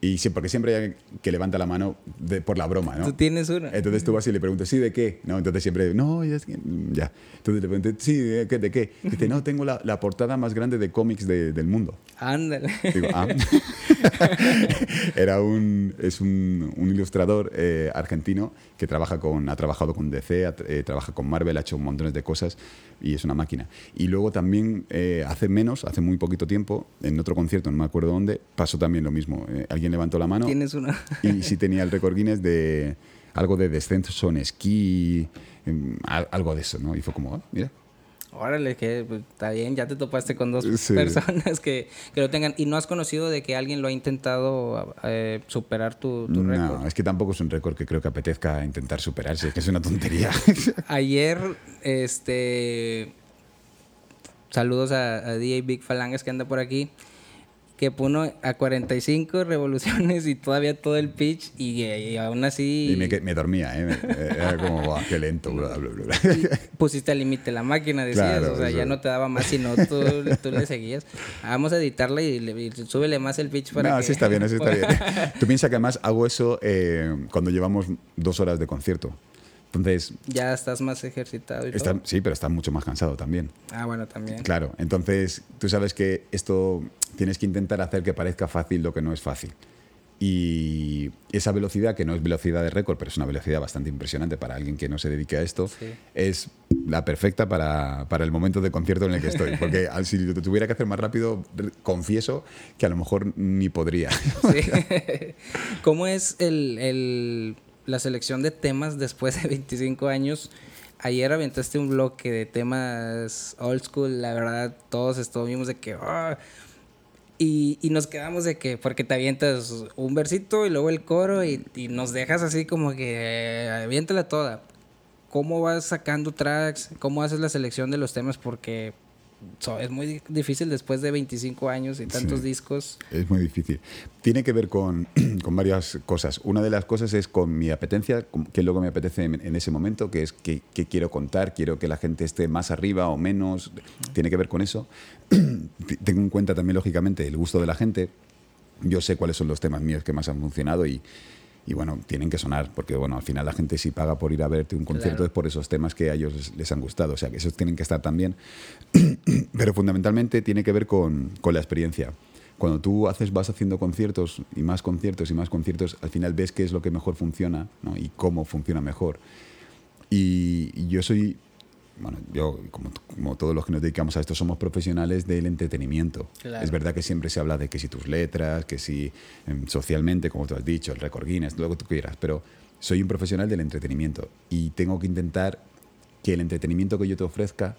Y sí, porque siempre hay que levanta la mano de- por la broma, ¿no? Tú tienes una. Entonces tú vas y le preguntas, ¿sí de qué? No, entonces siempre, no, ya. ya. Entonces le preguntas, ¿sí de qué? ¿De qué? Dice, no, tengo la, la portada más grande de cómics de- del mundo. Ándale. Digo, ah. Era un, es un, un ilustrador eh, argentino que trabaja con, ha trabajado con DC, ha- eh, trabaja con Marvel, ha hecho montones de cosas y es una máquina. Y luego también, eh, hace menos, hace muy poquito tiempo, en otro concierto, no me acuerdo dónde, pasó también lo mismo. Eh, alguien levantó la mano Tienes una. y sí tenía el récord Guinness de algo de descenso en esquí, em, al- algo de eso, ¿no? Y fue como, ah, mira. Órale, que pues, está bien, ya te topaste con dos Sí. personas que, que lo tengan. ¿Y no has conocido de que alguien lo ha intentado eh, superar tu, tu No, récord? es que tampoco es un récord que creo que apetezca intentar superarse, es que es una tontería. Ayer, este. Saludos a, a DJ Big Falangas que anda por aquí. Que puso a 45 revoluciones y todavía todo el pitch. Y, y aún así. Y me, me dormía, ¿eh? Me- Era como, "Buah, qué lento, bla, bla, bla, bla". pusiste al límite la máquina, decías. Claro, o sea, eso. ya no te daba más, sino tú, tú le seguías. Vamos a editarla y, le, y súbele más el pitch para No, que... así está bien, así está bien. Tú piensas que además hago eso eh, cuando llevamos dos horas de concierto. Entonces, Ya estás más ejercitado y está- todo. sí, pero estás mucho más cansado también. Ah, bueno, también. Claro, entonces tú sabes que esto tienes que intentar hacer que parezca fácil lo que no es fácil. Y esa velocidad, que no es velocidad de récord, pero es una velocidad bastante impresionante para alguien que no se dedique a esto, Sí. es la perfecta para, para el momento de concierto en el que estoy. Porque si lo tuviera que hacer más rápido, confieso que a lo mejor ni podría. Sí. ¿Cómo es el, el- la selección de temas después de 25 años? Ayer aventaste un bloque de temas old school, la verdad, todos estuvimos de que... "Ah", y, y nos quedamos de que, porque te avientas un versito y luego el coro y, y nos dejas así como que eh, aviéntala toda. ¿Cómo vas sacando tracks? ¿Cómo haces la selección de los temas? Porque so- es muy difícil después de 25 años y tantos Sí. discos. Es muy difícil. Tiene que ver con, con varias cosas. Una de las cosas es con mi apetencia, qué es lo que me apetece en, en ese momento, que es qué, qué quiero contar, quiero que la gente esté más arriba o menos. Tiene que ver con eso. Tengo en cuenta también, lógicamente, el gusto de la gente. Yo sé cuáles son los temas míos que más han funcionado y, y bueno, tienen que sonar, porque bueno, al final la gente si paga por ir a verte un concierto Claro. es por esos temas que a ellos les, les han gustado, o sea que esos tienen que estar también, pero fundamentalmente tiene que ver con, con la experiencia. Cuando tú haces, vas haciendo conciertos y más conciertos y más conciertos, al final ves qué es lo que mejor funciona ¿no? y cómo funciona mejor. Y, y yo soy, bueno, yo como, como todos los que nos dedicamos a esto, somos profesionales del entretenimiento. Claro. Es verdad que siempre se habla de que si tus letras, que si em, socialmente, como tú has dicho, el récord Guinness, lo que tú quieras, pero soy un profesional del entretenimiento y tengo que intentar que el entretenimiento que yo te ofrezca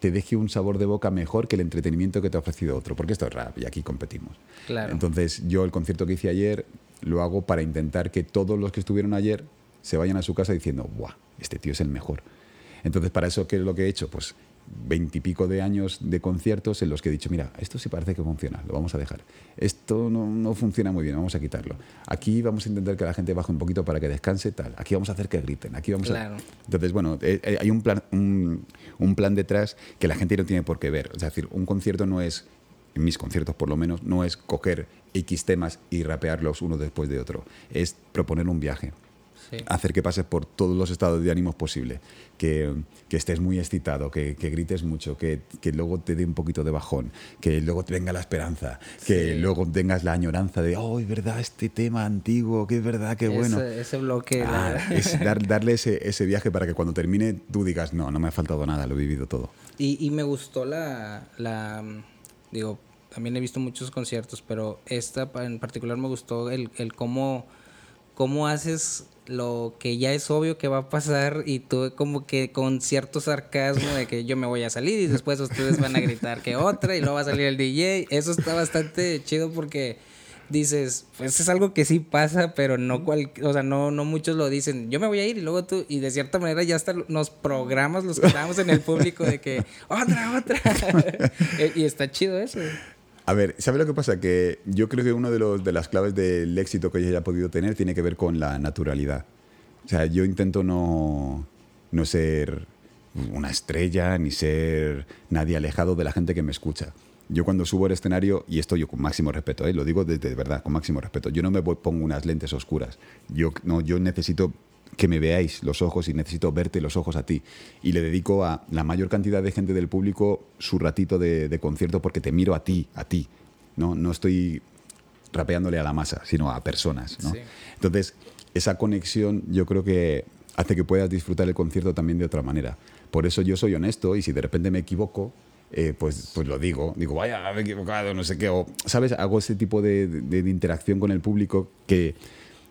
te deje un sabor de boca mejor que el entretenimiento que te ha ofrecido otro, porque esto es rap y aquí competimos. Claro. Entonces, yo el concierto que hice ayer lo hago para intentar que todos los que estuvieron ayer se vayan a su casa diciendo, ¡buah! Este tío es el mejor. Entonces, para eso, ¿qué es lo que he hecho? Pues veintipico de años de conciertos en los que he dicho, mira, esto sí parece que funciona, lo vamos a dejar. Esto no, no funciona muy bien, vamos a quitarlo. Aquí vamos a intentar que la gente baje un poquito para que descanse, tal. Aquí vamos a hacer que griten, aquí vamos Claro. a... Entonces, bueno, eh, eh, hay un plan, un, un plan detrás que la gente no tiene por qué ver. Es decir, un concierto no es, en mis conciertos por lo menos, no es coger X temas y rapearlos uno después de otro. Es proponer un viaje Sí. hacer que pases por todos los estados de ánimos posible, que, que estés muy excitado, que, que grites mucho, que, que luego te dé un poquito de bajón, que luego te venga la esperanza, que Sí. luego tengas la añoranza de, oh, es verdad, este tema antiguo, que es verdad, qué bueno. Ese, ese Ah, es dar- darle ese, ese viaje para que cuando termine tú digas, no, no me ha faltado nada, lo he vivido todo. Y, y me gustó la, la. Digo, también he visto muchos conciertos, pero esta en particular me gustó el, el cómo, cómo haces lo que ya es obvio que va a pasar y tú como que con cierto sarcasmo de que yo me voy a salir y después ustedes van a gritar que otra y luego va a salir el DJ. Eso está bastante chido porque dices, pues es algo que sí pasa, pero no cual, o sea, no, no muchos lo dicen. Yo me voy a ir y luego tú, y de cierta manera ya hasta nos programas los que estamos en el público de que otra, otra. Y está chido eso. A ver, ¿sabe lo que pasa? Que yo creo que una de, de las claves del éxito que yo haya podido tener tiene que ver con la naturalidad. O sea, yo intento no, no ser una estrella ni ser nadie alejado de la gente que me escucha. yo cuando subo al escenario, y esto yo con máximo respeto, ¿eh? lo digo de, de verdad, con máximo respeto, yo no me pongo unas lentes oscuras. Yo, no, yo necesito que me veáis los ojos y necesito verte los ojos a ti. Y le dedico a la mayor cantidad de gente del público su ratito de, de concierto porque te miro a ti, a ti. No, no estoy rapeándole a la masa, sino a personas. ¿no? Sí. Entonces, esa conexión yo creo que hace que puedas disfrutar el concierto también de otra manera. Por eso yo soy honesto y si de repente me equivoco, eh, pues, pues lo digo. Digo, vaya, me he equivocado, no sé qué. O, ¿sabes? Hago ese tipo de, de- de interacción con el público que,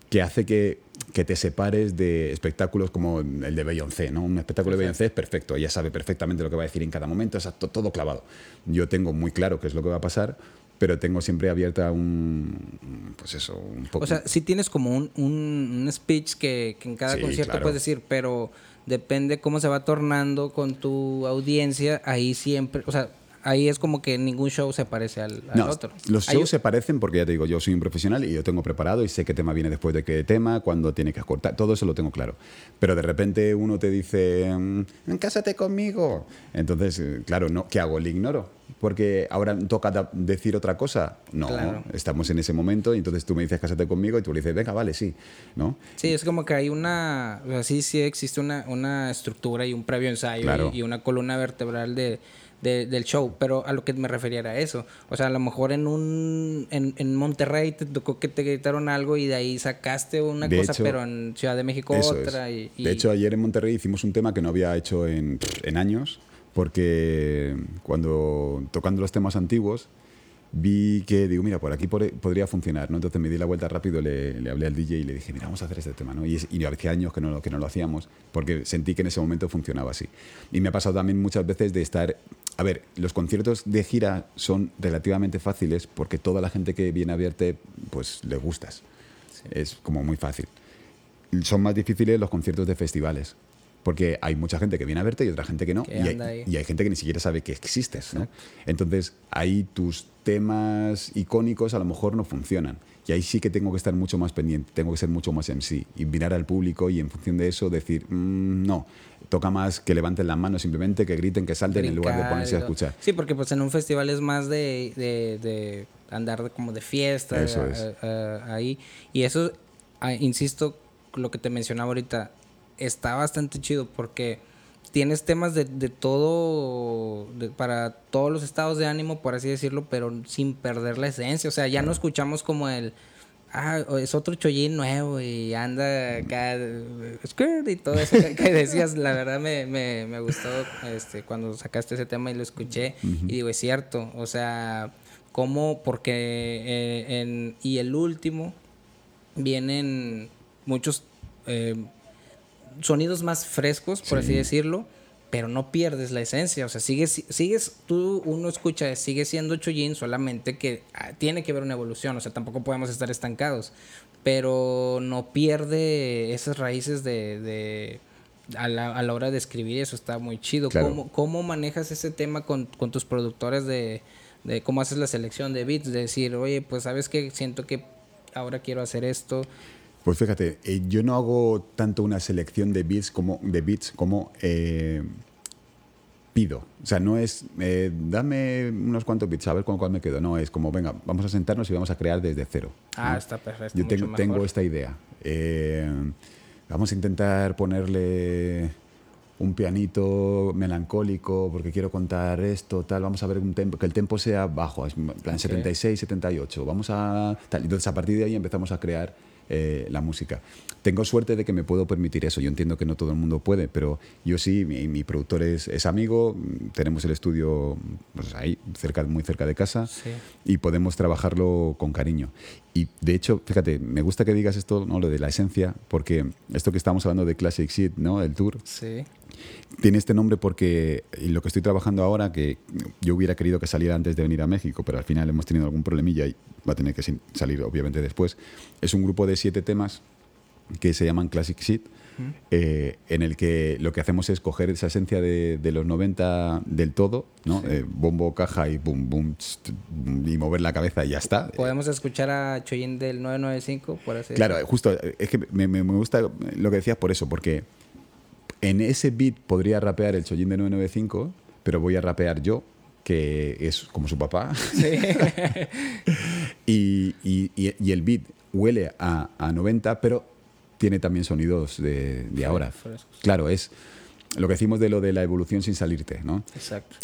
que hace que, que te separes de espectáculos como el de Beyoncé, ¿no? Un espectáculo de Beyoncé es perfecto, ella sabe perfectamente lo que va a decir en cada momento, exacto, todo clavado. Yo tengo muy claro qué es lo que va a pasar, pero tengo siempre abierta un, pues eso, un poco... O sea, sí tienes como un, un, un speech que, que en cada Sí, concierto claro. puedes decir, pero depende cómo se va tornando con tu audiencia, ahí siempre, o sea, ahí es como que ningún show se parece al, al No, otro. los shows se parecen porque ya te digo, yo soy un profesional y yo tengo preparado y sé qué tema viene después de qué tema, cuándo tiene que cortar, todo eso lo tengo claro. Pero de repente uno te dice, mm, cásate conmigo. Entonces, eh, claro, no, ¿qué hago? ¿Le ignoro? Porque ahora toca decir otra cosa. No, Claro. estamos en ese momento y entonces tú me dices, cásate conmigo y tú le dices, venga, vale, sí. ¿No? Sí, es como que hay una, o sea, sí, sí existe una, una estructura y un previo ensayo Claro. y, y una columna vertebral de, de- del show, pero a lo que me refería era eso. O sea, a lo mejor en un en, en Monterrey te tocó que te gritaron algo y de ahí sacaste una De cosa, hecho, pero en Ciudad de México otra. Y, y- De hecho, ayer en Monterrey hicimos un tema que no había hecho en, en años, porque cuando tocando los temas antiguos vi que, digo, mira, por aquí por- podría funcionar, ¿no? Entonces me di la vuelta rápido, le, le hablé al DJ y le dije, mira, vamos a hacer este tema, ¿no? Y, es- y hacía años que no, que no lo hacíamos, porque sentí que en ese momento funcionaba así. Y me ha pasado también muchas veces de estar... A ver, los conciertos de gira son relativamente fáciles porque toda la gente que viene a verte, pues le gustas. Es como muy fácil son más difíciles los conciertos de festivales. Porque hay mucha gente que viene a verte y otra gente que no. Que y, hay, y hay gente que ni siquiera sabe que existes. ¿no? Entonces, ahí tus temas icónicos a lo mejor no funcionan. Y ahí sí que tengo que estar mucho más pendiente, tengo que ser mucho más en sí. Y mirar al público y en función de eso decir, "Mm, no, toca más que levanten las manos simplemente, que griten, que salten en lugar de brincar ponerse a escuchar. Sí, porque pues en un festival es más de, de, de andar como de fiesta Eso es. eh, ahí. Y eso, ah, insisto, lo que te mencionaba ahorita, está bastante chido porque tienes temas de, de todo, de- para todos los estados de ánimo, por así decirlo, pero sin perder la esencia. O sea, ya no escuchamos como el... Ah, es otro chollín nuevo y anda acá, eh, y todo eso que, que decías, la verdad me, me, me gustó este, cuando sacaste ese tema y lo escuché. Y digo, es cierto, o sea, cómo, porque eh, en, y el último vienen muchos eh, sonidos más frescos, por así decirlo, pero no pierdes la esencia. O sea, sigues, sigues, tú, uno escucha, sigue siendo Chollín, solamente que ah, tiene que haber una evolución. O sea, tampoco podemos estar estancados. Pero no pierde esas raíces de. de a la, a la hora de escribir eso está muy chido. Claro. ¿Cómo, ¿Cómo manejas ese tema con, con tus productores de, de cómo haces la selección de beats? De decir, oye, pues sabes que siento que ahora quiero hacer esto. Pues fíjate, eh, yo no hago tanto una selección de beats como, de beats como eh, pido. O sea, no es eh, dame unos cuantos beats, a ver con cuál me quedo. No, es como, venga, vamos a sentarnos y vamos a crear desde cero. Ah, ¿no? está perfecto. Yo tengo, esta idea. Eh, vamos a intentar ponerle un pianito melancólico porque quiero contar esto, tal, vamos a ver un tempo, que el tempo sea bajo, en plan 76, 78, vamos a... Tal. Entonces a partir de ahí empezamos a crear eh, la música. Tengo suerte de que me puedo permitir eso, yo entiendo que no todo el mundo puede, pero yo sí, mi, mi productor es, es amigo, tenemos el estudio pues, ahí, cerca, muy cerca de casa Sí. y podemos trabajarlo con cariño. Y de hecho, fíjate, me gusta que digas esto, ¿no? lo de la esencia, porque esto que estamos hablando de Classic Shit, ¿no? el tour, Sí. tiene este nombre porque lo que estoy trabajando ahora, que yo hubiera querido que saliera antes de venir a México, pero al final hemos tenido algún problemilla y va a tener que salir obviamente después, es un grupo de siete temas que se llaman Classic Eh, en el que lo que hacemos es coger esa esencia de, de los 90 del todo, ¿no? Eh, bombo, caja y boom, boom, y mover la cabeza y ya está. Podemos escuchar a Choyin del 995, por así Claro, justo, es que me, gusta lo que decías por eso, porque en ese beat podría rapear el Chollín de 995, pero voy a rapear yo que es como su papá. y, y, y, el beat huele a, a 90, pero tiene también sonidos de, de ahora. Claro, es lo que decimos de lo de la evolución sin salirte, ¿no? Exacto.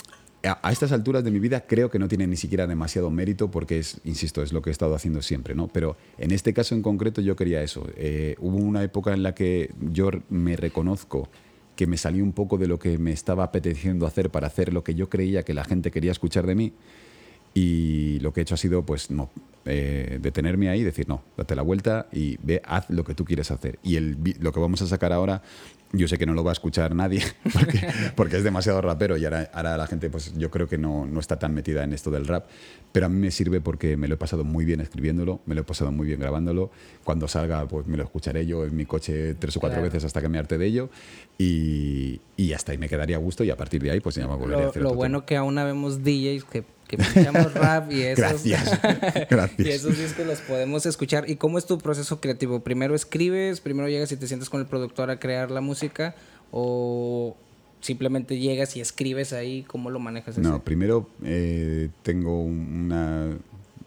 A, estas alturas de mi vida creo que no tiene ni siquiera demasiado mérito porque es, insisto, es lo que he estado haciendo siempre, ¿no? Pero en este caso en concreto yo quería eso. Eh, hubo una época en la que yo me reconozco que me salí un poco de lo que me estaba apeteciendo hacer para hacer lo que yo creía que la gente quería escuchar de mí. Y lo que he hecho ha sido, pues, no, eh, detenerme ahí y decir, no, date la vuelta y ve, haz lo que tú quieres hacer. Y el, lo que vamos a sacar ahora yo sé que no lo va a escuchar nadie porque, es demasiado rapero y ahora, la gente pues yo creo que no, no, está tan metida en esto del rap, pero a mí me sirve porque me lo he pasado muy bien escribiéndolo, me lo he pasado muy bien grabándolo, cuando salga pues me lo escucharé yo en mi coche tres o cuatro veces hasta que me arte de ello y, y hasta ahí me quedaría a gusto y a partir de ahí pues ya me volvería a hacer Lo bueno que aún vemos DJs que que escuchamos rap y esos, Gracias. Gracias. y esos discos los podemos escuchar. ¿Y cómo es tu proceso creativo? ¿Primero escribes, primero llegas y te sientes con el productor a crear la música o simplemente llegas y escribes ahí? ¿Cómo lo manejas? No, primero eh, tengo una...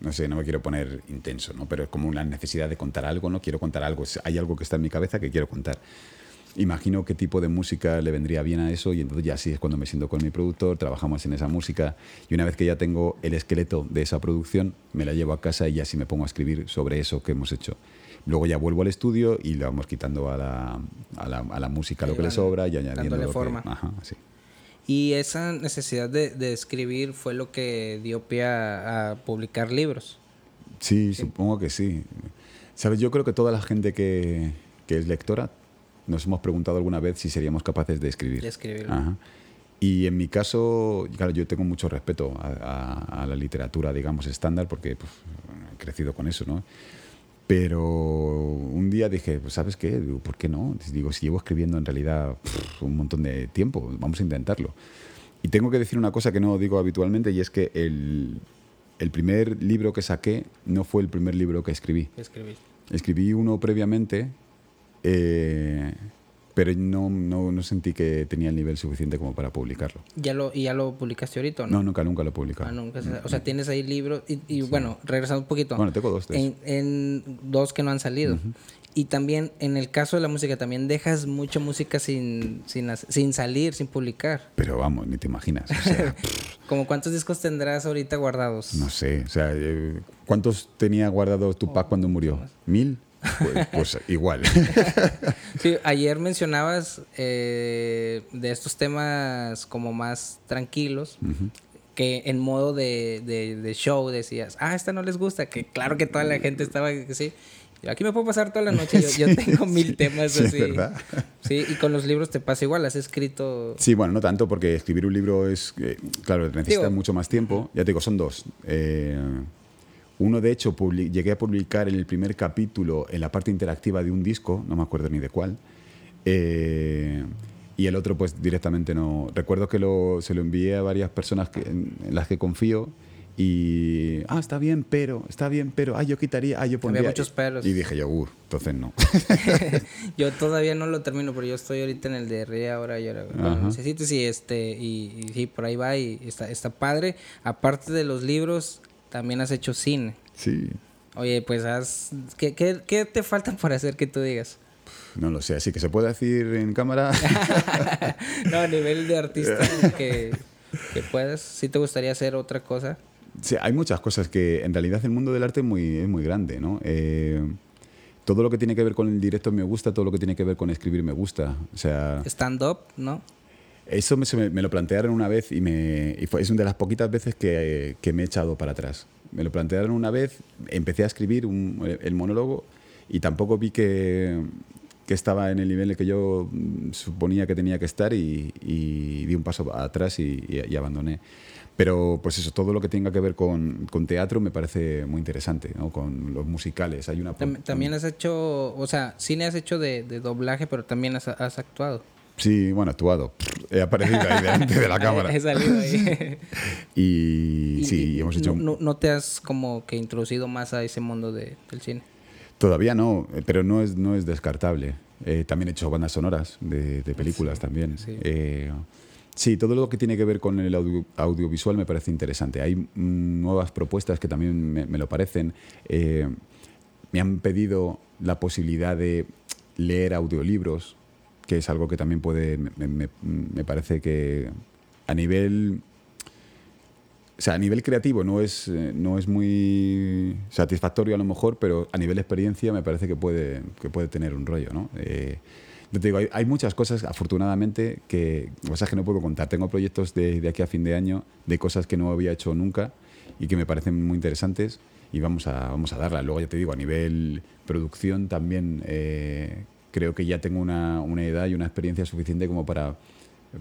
No sé, no me quiero poner intenso, ¿no? Pero es como una necesidad de contar algo, ¿no? Quiero contar algo. Hay algo que está en mi cabeza que quiero contar imagino qué tipo de música le vendría bien a eso y entonces ya así es cuando me siento con mi productor, trabajamos en esa música y una vez que ya tengo el esqueleto de esa producción, me la llevo a casa y así me pongo a escribir sobre eso que hemos hecho. Luego ya vuelvo al estudio y le vamos quitando a la, a la, a la música lo que le sobra y añadiendo lo forma. Que, ajá, sí. Y esa necesidad de, de, escribir fue lo que dio pie a, publicar libros. Sí, supongo que sí. Sabes, yo creo que toda la gente que, que es lectora nos hemos preguntado alguna vez si seríamos capaces de escribir. De escribir. Y en mi caso, claro, yo tengo mucho respeto a, la literatura, digamos, estándar, porque pues, he crecido con eso, ¿no? Pero un día dije, pues, ¿sabes qué? ¿Por qué no? Digo, si llevo escribiendo en realidad un montón de tiempo, vamos a intentarlo. Y tengo que decir una cosa que no digo habitualmente, y es que el, el primer libro que saqué no fue el primer libro que escribí. Escribí. Escribí uno previamente eh, pero no, no, no, sentí que tenía el nivel suficiente como para publicarlo. ¿Ya lo, ¿Y ya lo publicaste ahorita o no? No, nunca, nunca lo he publicado. Ah, nunca, o sea, tienes ahí libros y, bueno, regresando un poquito. Bueno, tengo dos. En, en, dos que no han salido. Y también, en el caso de la música, también dejas mucha música sin, sin, sin salir, sin publicar. Pero vamos, ni te imaginas. ¿Como cuántos discos tendrás ahorita guardados? No sé, o sea, eh, ¿cuántos tenía guardados tu oh, cuando murió? ¿Mil? Pues, pues, igual. Sí, ayer mencionabas eh, de estos temas como más tranquilos, que en modo de, de, show decías, ah, esta no les gusta, que claro que toda la gente estaba así. Aquí me puedo pasar toda la noche, yo, tengo mil temas así. ¿verdad? Sí, y con los libros te pasa igual, has escrito... Sí, bueno, no tanto, porque escribir un libro es, eh, claro, necesita mucho más tiempo. Ya te digo, son dos. Eh, uno, de hecho, llegué a publicar el primer capítulo en la parte interactiva de un disco, no me acuerdo ni de cuál. Eh, y el otro, pues directamente no. Recuerdo que se lo envié a varias personas en, las que confío. Y, ah, está bien, pero, está bien, pero, ah, yo quitaría, ah, yo pondría. Había muchos peros. Y dije yo, uh, entonces no. yo todavía no lo termino, pero yo estoy ahorita en el de re ahora y ahora. Bueno, necesito, sí, este, y, sí, por ahí va y está, está padre. Aparte de los libros, también has hecho cine. Sí. Oye, pues has... ¿Qué, qué, te falta por hacer que tú digas? No lo sé, así que se puede decir en cámara. no, a nivel de artista que, que puedas. ¿Sí te gustaría hacer otra cosa? Sí, hay muchas cosas que en realidad el mundo del arte es muy, es muy grande, ¿no? Eh, todo lo que tiene que ver con el directo me gusta, todo lo que tiene que ver con escribir me gusta. O sea... Stand-up, ¿no? Eso me, me, lo plantearon una vez y, me, y fue, es una de las poquitas veces que, que, me he echado para atrás. Me lo plantearon una vez, empecé a escribir el monólogo y tampoco vi que, que, estaba en el nivel que yo suponía que tenía que estar y, y di un paso atrás y, y, abandoné. Pero pues eso, todo lo que tenga que ver con, con teatro me parece muy interesante, ¿no? con los musicales. Hay una, también has hecho, o sea, cine has hecho de, de doblaje, pero también has, has actuado. Sí, bueno, actuado. He aparecido ahí delante de la cámara. He salido ahí. y, sí, hemos hecho... No, no, te has como que introducido más a ese mundo de, del cine? Todavía no, pero no es, no es descartable. Eh, también he hecho bandas sonoras de, de películas también. Eh, Sí, todo lo que tiene que ver con el audiovisual me parece interesante. Hay mm, nuevas propuestas que también me, lo parecen. Eh, me han pedido la posibilidad de leer audiolibros, que es algo que también puede, me, parece que a nivel o sea, a nivel creativo no es, eh, no es muy satisfactorio a lo mejor, pero a nivel experiencia me parece que puede, que puede tener un rollo, ¿no? Eh, te digo, hay, muchas cosas, afortunadamente, que cosas que no puedo contar. Tengo proyectos de, de, aquí a fin de año de cosas que no había hecho nunca y que me parecen muy interesantes y vamos a, vamos a darla. Luego ya te digo, a nivel producción también eh, creo que ya tengo una, una, edad y una experiencia suficiente como para,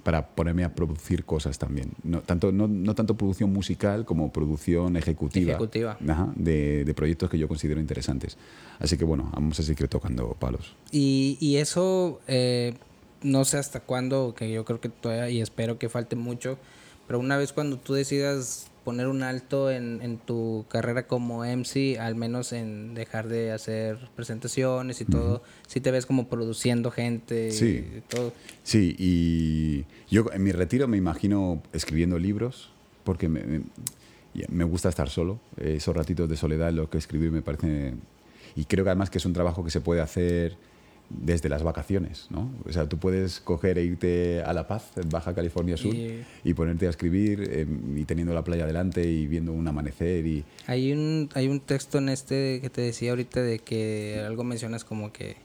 para ponerme a producir cosas también. No tanto, no, no tanto producción musical como producción ejecutiva, ejecutiva. de, de, proyectos que yo considero interesantes. Así que bueno, vamos a seguir tocando palos. Y, y eso, eh, no sé hasta cuándo, que yo creo que todavía, y espero que falte mucho, pero una vez cuando tú decidas poner un alto en, en, tu carrera como MC, al menos en dejar de hacer presentaciones y todo, si te ves como produciendo gente sí. y todo. Sí, y yo en mi retiro me imagino escribiendo libros, porque me, me, gusta estar solo, esos ratitos de soledad, lo que escribir me parece... Y creo que además que es un trabajo que se puede hacer desde las vacaciones, ¿no? O sea, tú puedes coger e irte a La Paz, en Baja California Sur, y, ponerte a escribir em, y teniendo la playa delante y viendo un amanecer y... Hay un, hay un texto en este que te decía ahorita de que algo mencionas como que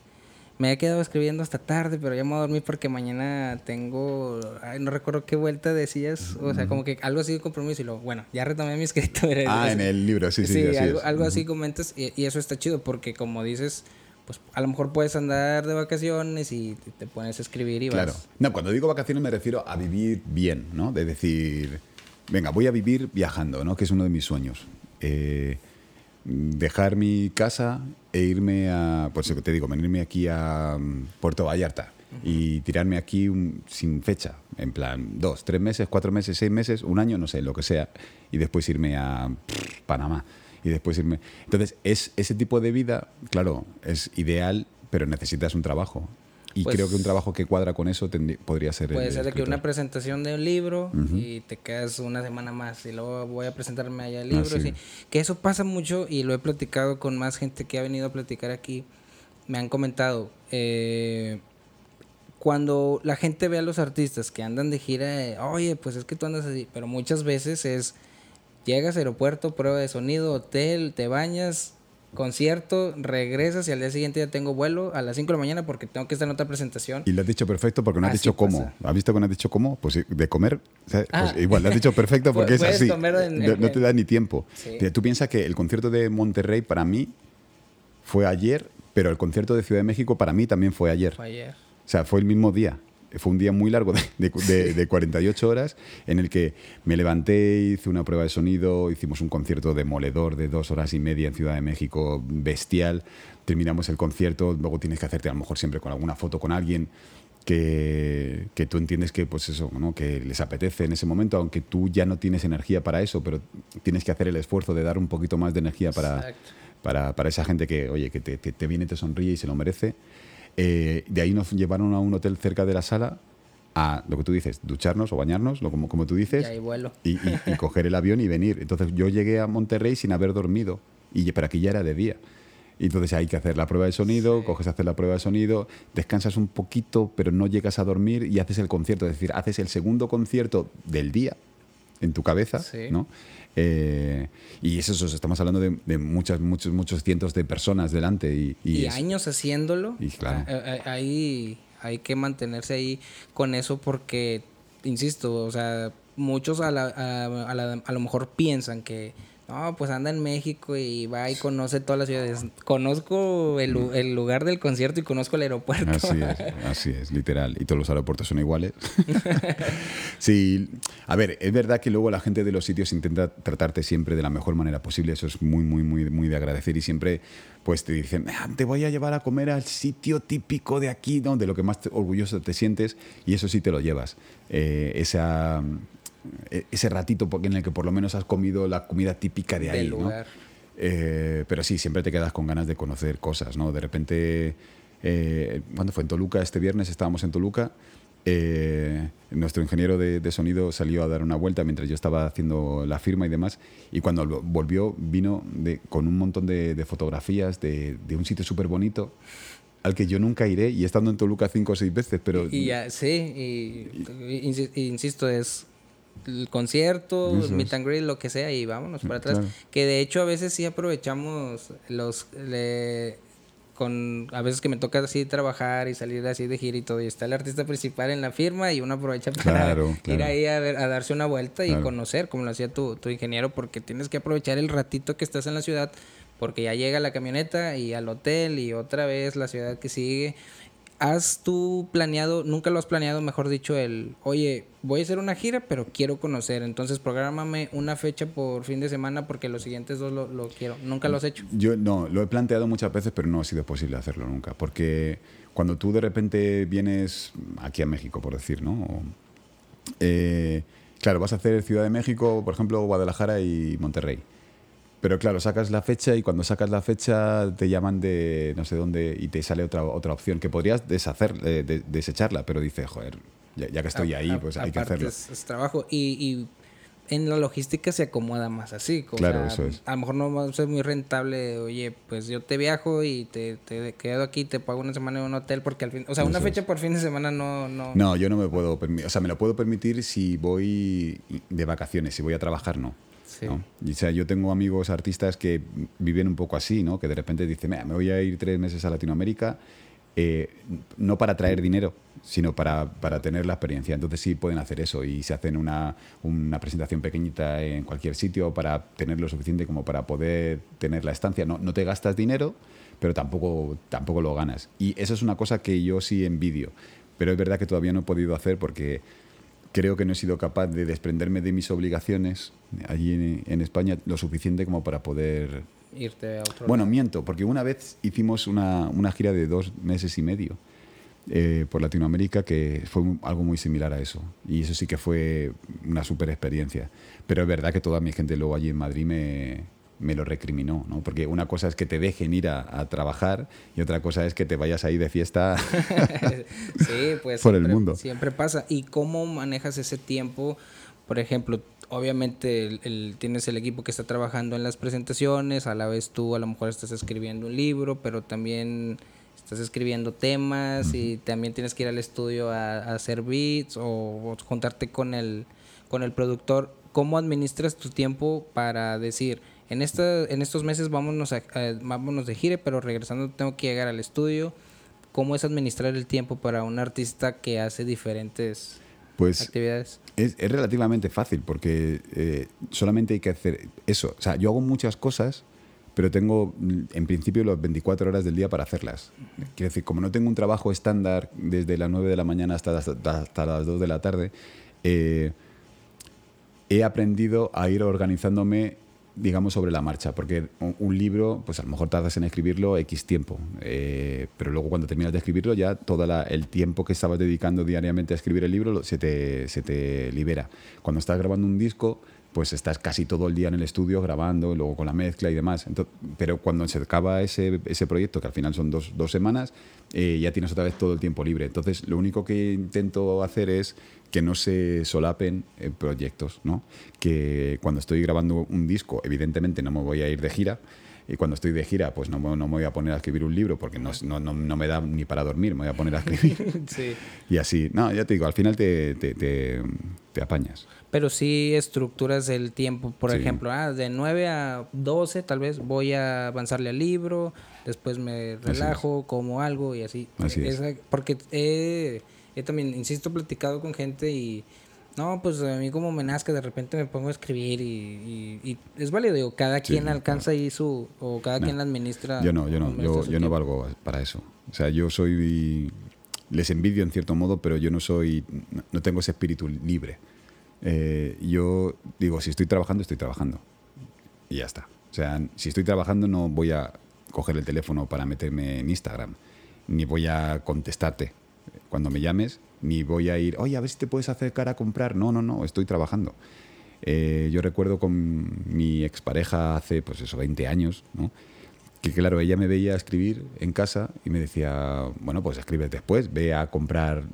me he quedado escribiendo hasta tarde, pero ya me voy a dormir porque mañana tengo, ay, no recuerdo qué vuelta decías, o sea, como que algo así de compromiso y luego, bueno, ya retomé mi escrito. Ah, en el libro, sí, sí. Sí, así algo, algo así comentas y, y, eso está chido porque como dices, pues a lo mejor puedes andar de vacaciones y te pones a escribir y claro. No, cuando digo vacaciones me refiero a vivir bien, ¿no? De decir, venga, voy a vivir viajando, ¿no? Que es uno de mis sueños. Eh, dejar mi casa e irme a, pues te digo, venirme aquí a mm, Puerto Vallarta y tirarme aquí sin fecha, en plan dos, tres meses, cuatro meses, seis meses, un año, no sé, lo que sea, y después irme a Panamá y después irme. Entonces, es, ese tipo de vida, claro, es ideal, pero necesitas un trabajo. Y pues creo que un trabajo que cuadra con eso podría ser. Puede ser que una presentación de un libro y te quedas una semana más y luego voy a presentarme allá el libro. Ah, Que eso pasa mucho y lo he platicado con más gente que ha venido a platicar aquí. Me han comentado. Eh, cuando la gente ve a los artistas que andan de gira, oye, pues es que tú andas así, pero muchas veces es Llegas aeropuerto, prueba de sonido, hotel, te bañas, concierto, regresas y al día siguiente ya tengo vuelo a las 5 de la mañana porque tengo que estar en otra presentación. Y le has dicho perfecto porque no has dicho cómo. ¿Has visto que no has dicho cómo? Pues de comer. Pues ah. igual, le has dicho perfecto porque es así. no te da ni tiempo. Tú piensas que el concierto de Monterrey para mí fue ayer, pero el concierto de Ciudad de México para mí también fue ayer. Fue ayer. O sea, fue el mismo día fue un día muy largo de, de, 48 horas en el que me levanté, hice una prueba de sonido, hicimos un concierto demoledor de dos horas y media en Ciudad de México, bestial. Terminamos el concierto, luego tienes que hacerte a lo mejor siempre con alguna foto con alguien. Que, que, tú entiendes que pues eso ¿no? que les apetece en ese momento aunque tú ya no tienes energía para eso pero tienes que hacer el esfuerzo de dar un poquito más de energía para, para, para, esa gente que oye que te, te viene te sonríe y se lo merece eh, de ahí nos llevaron a un hotel cerca de la sala a lo que tú dices, ducharnos o bañarnos, lo, como, como tú dices, y, coger el avión y venir. Entonces yo llegué a Monterrey sin haber dormido, y para aquí ya era de día. Y entonces hay que hacer la prueba de sonido, coges a hacer la prueba de sonido, descansas un poquito, pero no llegas a dormir y haces el concierto. Es decir, haces el segundo concierto del día en tu cabeza, ¿no? Eh, y eso, estamos hablando de, muchas, muchos, muchos cientos de personas delante. Y, y, años haciéndolo. Y claro. Hay, hay que mantenerse ahí con eso porque, insisto, o sea, muchos a, la, a, a lo mejor piensan que no, pues anda en México y va y conoce todas las ciudades. Conozco el, el, lugar del concierto y conozco el aeropuerto. Así es, así es, literal. Y todos los aeropuertos son iguales. sí, a ver, es verdad que luego la gente de los sitios intenta tratarte siempre de la mejor manera posible. Eso es muy, muy, muy, muy de agradecer. Y siempre pues te dicen, ah, te voy a llevar a comer al sitio típico de aquí, ¿no? de lo que más orgulloso te sientes. Y eso sí te lo llevas. Eh, esa ese ratito en el que por lo menos has comido la comida típica de ahí, ¿no? Eh, pero sí, siempre te quedas con ganas de conocer cosas, ¿no? De repente, eh, cuando fue en Toluca? Este viernes estábamos en Toluca eh, nuestro ingeniero de, de, sonido salió a dar una vuelta mientras yo estaba haciendo la firma y demás. Y cuando volvió, vino de, con un montón de, de fotografías de, de, un sitio súper bonito al que yo nunca iré y he estado en Toluca cinco o seis veces, pero... Y, ya, sí, y, y, insisto, es el concierto, el meet and greet, lo que sea, y vámonos para atrás. Claro. Que de hecho a veces sí aprovechamos los... Le, con a veces que me toca así trabajar y salir así de gira y todo y está el artista principal en la firma y uno aprovecha para claro, claro. ir ahí a, ver, a, darse una vuelta y conocer como lo hacía tu, tu, ingeniero porque tienes que aprovechar el ratito que estás en la ciudad porque ya llega la camioneta y al hotel y otra vez la ciudad que sigue ¿Has tú planeado, nunca lo has planeado, mejor dicho, el, oye, voy a hacer una gira, pero quiero conocer, entonces prográmame una fecha por fin de semana porque los siguientes dos lo, lo, quiero? ¿Nunca lo has hecho? Yo no, lo he planteado muchas veces, pero no ha sido posible hacerlo nunca, porque cuando tú de repente vienes aquí a México, por decir, ¿no? Eh, claro, vas a hacer Ciudad de México, por ejemplo, Guadalajara y Monterrey. Pero claro, sacas la fecha y cuando sacas la fecha te llaman de no sé dónde y te sale otra, otra opción que podrías deshacer, eh, de, desecharla, pero dices, joder, ya, ya que estoy a, ahí, pues hay que hacerlo. Es, es trabajo y, y, en la logística se acomoda más así. Como claro, sea, eso es. A lo mejor no va a ser muy rentable, oye, pues yo te viajo y te, te quedo aquí, te pago una semana en un hotel porque al fin, o sea, una fecha es. por fin de semana no... No, No, yo no me puedo permitir, o sea, me lo puedo permitir si voy de vacaciones, si voy a trabajar, no. O sea, yo tengo amigos artistas que viven un poco así, ¿no? Que de repente dicen, me voy a ir tres meses a Latinoamérica, eh, no para traer dinero, sino para, para, tener la experiencia. Entonces sí pueden hacer eso y se hacen una, una, presentación pequeñita en cualquier sitio para tener lo suficiente como para poder tener la estancia. No, no te gastas dinero, pero tampoco, tampoco lo ganas. Y eso es una cosa que yo sí envidio. Pero es verdad que todavía no he podido hacer porque creo que no he sido capaz de desprenderme de mis obligaciones allí en, en España lo suficiente como para poder irte a otro Bueno, lado. miento, porque una vez hicimos una, una gira de dos meses y medio eh, por Latinoamérica que fue algo muy similar a eso. Y eso sí que fue una super experiencia. Pero es verdad que toda mi gente luego allí en Madrid me, me lo recriminó, ¿no? Porque una cosa es que te dejen ir a, a, trabajar y otra cosa es que te vayas ahí de fiesta sí, pues por siempre, el mundo. Siempre pasa. ¿Y cómo manejas ese tiempo? Por ejemplo, obviamente el, el, tienes el equipo que está trabajando en las presentaciones, a la vez tú a lo mejor estás escribiendo un libro, pero también estás escribiendo temas y también tienes que ir al estudio a, a hacer beats o, o, juntarte con el, con el productor. ¿Cómo administras tu tiempo para decir, en, esta, en estos meses vámonos, a, a, vámonos de gire, pero regresando tengo que llegar al estudio? ¿Cómo es administrar el tiempo para un artista que hace diferentes pues actividades? Es, es, relativamente fácil porque eh, solamente hay que hacer eso. O sea, yo hago muchas cosas, pero tengo en principio las 24 horas del día para hacerlas. Quiero decir, como no tengo un trabajo estándar desde las 9 de la mañana hasta, hasta, hasta las 2 de la tarde, eh, he aprendido a ir organizándome digamos, sobre la marcha, porque un, libro, pues a lo mejor tardas en escribirlo X tiempo, eh, pero luego cuando terminas de escribirlo ya todo el tiempo que estabas dedicando diariamente a escribir el libro se te, se te libera. Cuando estás grabando un disco, pues estás casi todo el día en el estudio grabando, luego con la mezcla y demás. Pero cuando se acaba ese, ese proyecto, que al final son dos, dos semanas, eh, ya tienes otra vez todo el tiempo libre. Entonces, lo único que intento hacer es que no se solapen eh, proyectos, ¿no? Que cuando estoy grabando un disco, evidentemente no me voy a ir de gira, y cuando estoy de gira, pues no, no, me voy a poner a escribir un libro porque no, no, no, me da ni para dormir, me voy a poner a escribir. sí. Y así, no, ya te digo, al final te, te, te, te apañas. Pero sí estructuras el tiempo, por sí. ejemplo, ah, de 9 a 12 tal vez voy a avanzarle al libro, después me relajo, como algo y así. así Esa, es. Porque he, he también, insisto, platicado con gente y no, pues a mí como me nazca, de repente me pongo a escribir y, y, y es válido, digo, cada quien alcanza ahí su, o cada no, quien administra. Yo no, yo no, yo, yo no valgo para eso. O sea, yo soy, les envidio en cierto modo, pero yo no soy, no tengo ese espíritu libre. Eh, yo digo, si estoy trabajando, estoy trabajando. Y ya está. O sea, si estoy trabajando no voy a coger el teléfono para meterme en Instagram, ni voy a contestarte cuando me llames, ni voy a ir, oye, a ver si te puedes acercar a comprar. No, no, no, estoy trabajando. Eh, yo recuerdo con mi expareja hace, pues eso, 20 años, ¿no? que claro, ella me veía escribir en casa y me decía, bueno, pues escribes después, ve a comprar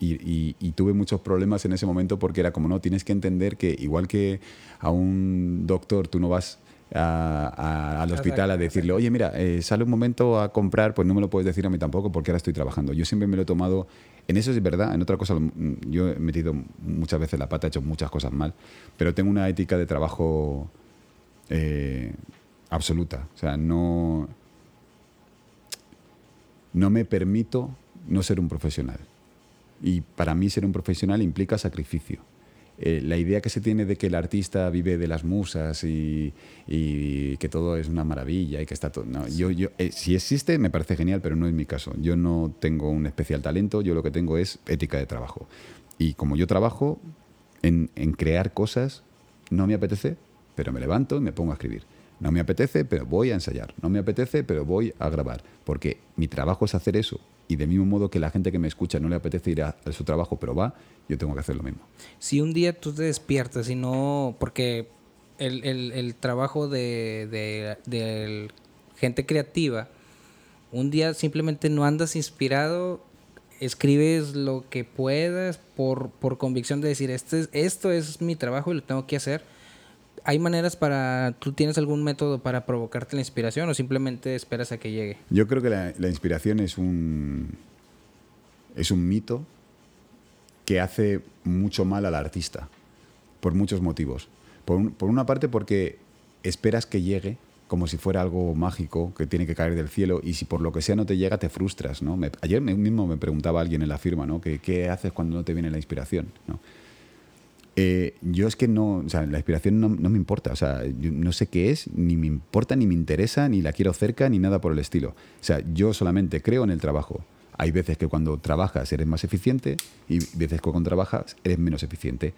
Y, y, tuve muchos problemas en ese momento porque era como, no, tienes que entender que igual que a un doctor tú no vas al hospital a decirle, oye, mira, eh, sale un momento a comprar, pues no me lo puedes decir a mí tampoco porque ahora estoy trabajando. Yo siempre me lo he tomado, en eso es verdad, en otra cosa, yo he metido muchas veces la pata, he hecho muchas cosas mal, pero tengo una ética de trabajo eh, absoluta. O sea, no, no me permito no ser un profesional. Y para mí ser un profesional implica sacrificio. Eh, la idea que se tiene de que el artista vive de las musas y, que todo es una maravilla y que está todo... yo, yo, eh, si existe me parece genial, pero no es mi caso. Yo no tengo un especial talento, yo lo que tengo es ética de trabajo. Y como yo trabajo en, en crear cosas, no me apetece, pero me levanto y me pongo a escribir. No me apetece, pero voy a ensayar. No me apetece, pero voy a grabar. Porque mi trabajo es hacer eso. Y de mismo modo que la gente que me escucha no le apetece ir a, su trabajo, pero va, yo tengo que hacer lo mismo. Si un día tú te despiertas y no... Porque el, trabajo de, de, gente creativa, un día simplemente no andas inspirado, escribes lo que puedas por, por convicción de decir, este, esto es mi trabajo y lo tengo que hacer ¿Hay maneras para, tú tienes algún método para provocarte la inspiración o simplemente esperas a que llegue? Yo creo que la, inspiración es un, es un mito que hace mucho mal al artista, por muchos motivos. Por, por, una parte porque esperas que llegue como si fuera algo mágico que tiene que caer del cielo y si por lo que sea no te llega te frustras. ¿no? ayer mismo me preguntaba alguien en la firma ¿no? ¿Qué, ¿qué haces cuando no te viene la inspiración? ¿no? Eh, yo es que no, o sea, la inspiración no, me importa, o sea, no sé qué es, ni me importa, ni me interesa, ni la quiero cerca, ni nada por el estilo. O sea, yo solamente creo en el trabajo. Hay veces que cuando trabajas eres más eficiente y veces que cuando trabajas eres menos eficiente.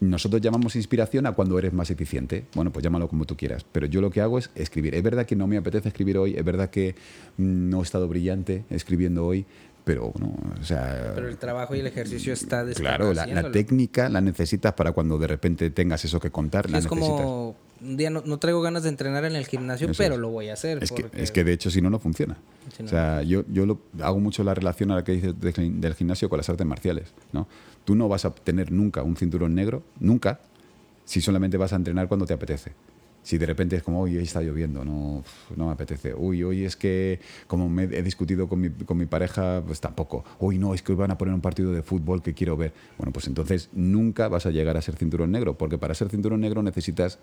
Nosotros llamamos inspiración a cuando eres más eficiente. Bueno, pues llámalo como tú quieras. Pero yo lo que hago es escribir. Es verdad que no me apetece escribir hoy, es verdad que no he estado brillante escribiendo hoy, pero no, o sea... Pero el trabajo y el ejercicio está Claro, la, técnica la necesitas para cuando de repente tengas eso que contar. es como un día no, traigo ganas de entrenar en el gimnasio, pero lo voy a hacer. Es, que, es que de hecho si no, no funciona. O sea, yo, yo lo, hago mucho la relación a la que dices del gimnasio con las artes marciales. ¿no? Tú no vas a tener nunca un cinturón negro, nunca, si solamente vas a entrenar cuando te apetece si de repente es como, hoy está lloviendo, no, no me apetece. Uy, hoy es que como me he discutido con mi, con mi pareja, pues tampoco. Uy, no, es que hoy van a poner un partido de fútbol que quiero ver. Bueno, pues entonces nunca vas a llegar a ser cinturón negro, porque para ser cinturón negro necesitas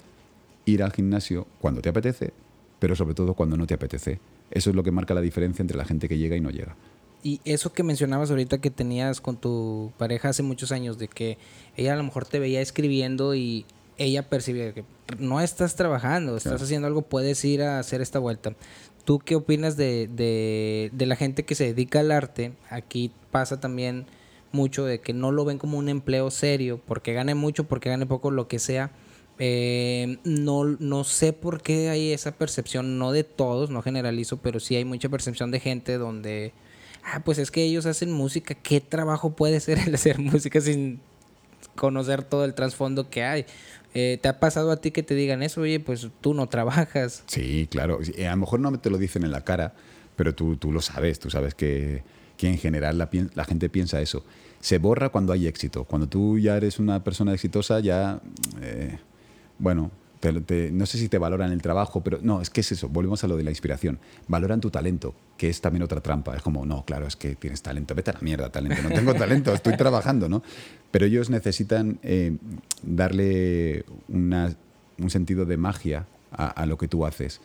ir al gimnasio cuando te apetece, pero sobre todo cuando no te apetece. Eso es lo que marca la diferencia entre la gente que llega y no llega. Y eso que mencionabas ahorita que tenías con tu pareja hace muchos años, de que ella a lo mejor te veía escribiendo y ella percibe que no estás trabajando, estás haciendo algo, puedes ir a hacer esta vuelta. ¿Tú qué opinas de, de, la gente que se dedica al arte? Aquí pasa también mucho de que no lo ven como un empleo serio, porque gane mucho, porque gane poco, lo que sea. Eh, no, no sé por qué hay esa percepción, no de todos, no generalizo, pero sí hay mucha percepción de gente donde, ah, pues es que ellos hacen música, ¿qué trabajo puede ser el hacer música sin conocer todo el trasfondo que hay? Eh, ¿Te ha pasado a ti que te digan eso? Oye, pues tú no trabajas. Sí, claro. A lo mejor no te lo dicen en la cara, pero tú, tú lo sabes. Tú sabes que, que en general la, la, gente piensa eso. Se borra cuando hay éxito. Cuando tú ya eres una persona exitosa, ya, eh, bueno, no sé si te valoran el trabajo, pero no, es que es eso, volvemos a lo de la inspiración. Valoran tu talento, que es también otra trampa. Es como, no, claro, es que tienes talento, vete a la mierda, talento, no tengo talento, estoy trabajando, ¿no? Pero ellos necesitan eh, darle un sentido de magia a lo que tú haces,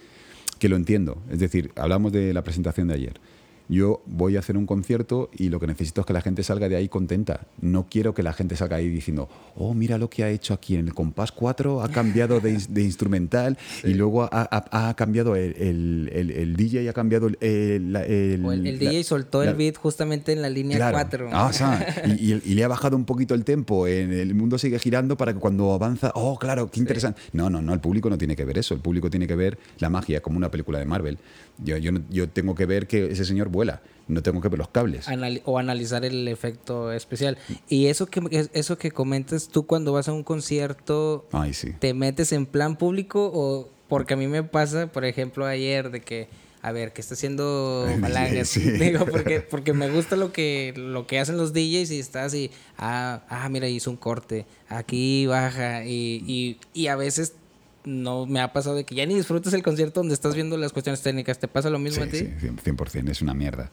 que lo entiendo. Es decir, hablamos de la presentación de ayer yo voy a hacer un concierto y lo que necesito es que la gente salga de ahí contenta. No quiero que la gente salga ahí diciendo, oh, mira lo que ha hecho aquí en el compás 4, ha cambiado de, instrumental y luego ha, cambiado el, el, DJ, ha cambiado el... El, DJ soltó el beat justamente en la línea 4. Ah, y, le ha bajado un poquito el tempo, en el mundo sigue girando para que cuando avanza, oh, claro, qué interesante. No, no, no, el público no tiene que ver eso, el público tiene que ver la magia como una película de Marvel. Yo, yo, yo tengo que ver que ese señor vuela. No tengo que ver los cables. o analizar el efecto especial. Y eso que, eso que comentas, tú cuando vas a un concierto, ¿te metes en plan público o porque a mí me pasa, por ejemplo, ayer de que a ver, ¿qué está haciendo sí. Digo, porque, porque me gusta lo que, lo que hacen los DJs y está así, ah, ah, mira, hizo un corte, aquí baja, y, y, y a veces no me ha pasado de que ya ni disfrutas el concierto donde estás viendo las cuestiones técnicas. ¿Te pasa lo mismo a ti? Sí, sí, 100%, es una mierda.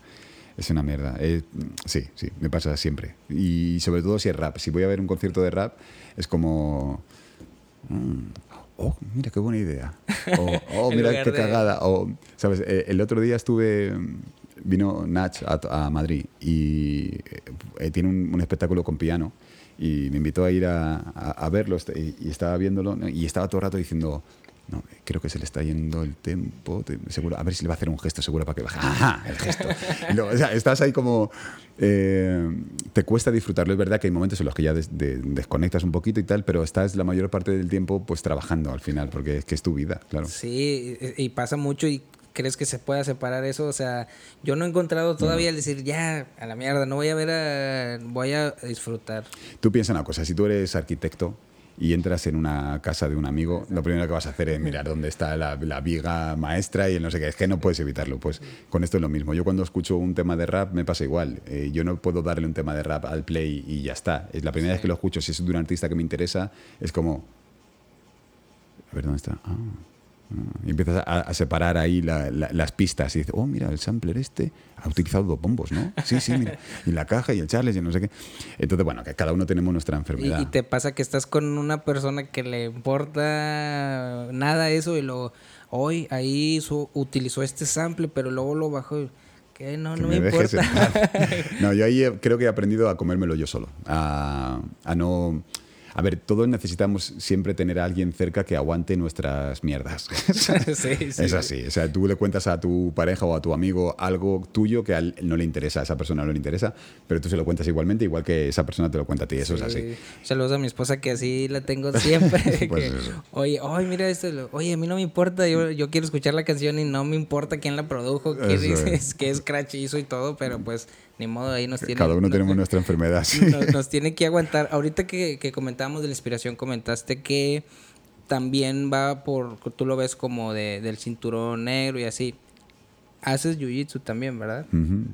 Es una mierda. Eh, sí, sí, me pasa siempre. Y sobre todo si es rap. Si voy a ver un concierto de rap, es como... mm, oh, mira qué buena idea. O, oh, mira qué de- cagada. O, ¿sabes? Eh, El otro día estuve... Vino Nach a, a Madrid y eh, tiene un, un espectáculo con piano y me invitó a ir a, a- a verlo este- y, y estaba viéndolo y estaba todo el rato diciendo no, creo que se le está yendo el tempo. te- seguro, a ver si le va a hacer un gesto seguro para que baje. Ajá, el gesto. O sea, estás ahí como. eh, te cuesta disfrutarlo. Es verdad que hay momentos en los que ya des- de- desconectas un poquito y tal, pero estás la mayor parte del tiempo pues trabajando al final, porque es que es tu vida, claro. Sí, y, y pasa mucho y crees que se pueda separar eso. O sea, yo no he encontrado todavía el decir, ya, a la mierda, no voy a ver a... voy a disfrutar. Tú piensa una cosa, si tú eres arquitecto y entras en una casa de un amigo, lo primero que vas a hacer es mirar dónde está la, la viga maestra y el no sé qué, es que no puedes evitarlo. Pues con esto es lo mismo. Yo cuando escucho un tema de rap me pasa igual. Eh, yo no puedo darle un tema de rap al play y ya está. Es la primera vez que lo escucho, si es de un artista que me interesa, es como... A ver, ¿dónde está? Ah. Y empiezas a, a separar ahí la- la- las pistas y dices, oh, mira, el sampler este ha utilizado dos bombos, ¿no? Sí, sí, mira. Y la caja y el Charles y no sé qué. Entonces, bueno, que cada uno tenemos nuestra enfermedad. y te pasa que estás con una persona que le importa nada eso y luego, hoy ahí su- utilizó este sample, pero luego lo bajó y, que no, Que no me, importa. No, yo ahí he- creo que he aprendido a comérmelo yo solo. A, a no. A ver, todos necesitamos siempre tener a alguien cerca que aguante nuestras mierdas. sí, sí. es así. O sea, tú le cuentas a tu pareja o a tu amigo algo tuyo que a él no le interesa, a esa persona no le interesa, pero tú se lo cuentas igualmente, igual que esa persona te lo cuenta a ti. Eso es así. Sí. Saludos a mi esposa que así la tengo siempre. Pues que, oye, ay, mira esto. Oye, a mí no me importa. Yo, yo quiero escuchar la canción y no me importa quién la produjo, qué dices, es. qué scratch hizo y todo, pero pues ni modo, ahí nos tiene. Cada uno nos- tenemos nuestra enfermedad. sí. nos, nos tiene que aguantar. Ahorita que, que comentábamos de la inspiración, comentaste que también va por, tú lo ves como de, del cinturón negro y así. Haces jiu-jitsu también, ¿verdad?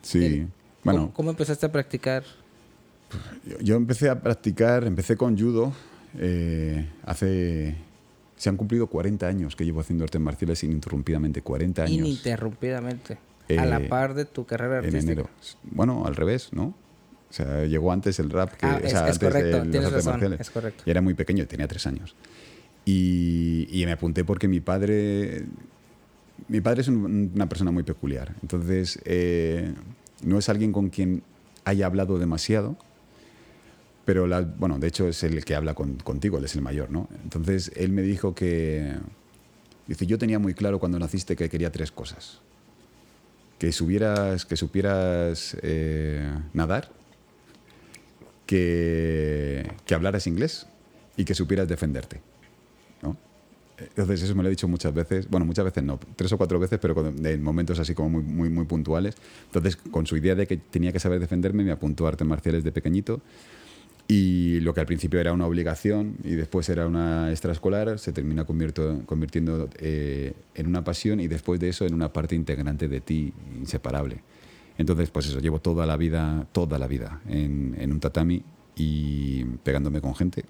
Sí. ¿Cómo, Bueno, cómo empezaste a practicar? Yo, yo empecé a practicar, empecé con judo eh, hace... Se han cumplido 40 años que llevo haciendo artes marciales ininterrumpidamente, 40 años. Ininterrumpidamente. A la Eh, par de tu carrera en artística. enero. Bueno, al revés, ¿no? O sea, llegó antes el rap que Ah, o sea, es antes correcto, de tienes artes razón, marciales. es correcto. Y era muy pequeño, tenía tres años. Y, y me apunté porque mi padre, mi padre es un- una persona muy peculiar. Entonces, eh, no es alguien con quien haya hablado demasiado, pero la- bueno, de hecho es el que habla con- contigo, él es el mayor, ¿no? Entonces, él me dijo que, dice, yo tenía muy claro cuando naciste que quería tres cosas. Que, subieras, que supieras eh, nadar, que, que hablaras inglés y que supieras defenderte. ¿no? Entonces eso me lo he dicho muchas veces, bueno, muchas veces no, tres o cuatro veces, pero en momentos así como muy, muy, muy puntuales. Entonces, con su idea de que tenía que saber defenderme, me apuntó a artes marciales de pequeñito y lo que al principio era una obligación y después era una extraescolar, se termina convirtiendo eh, en una pasión y después de eso en una parte integrante de ti, inseparable. Entonces, pues eso, llevo toda la vida, toda la vida en, en un tatami y pegándome con gente.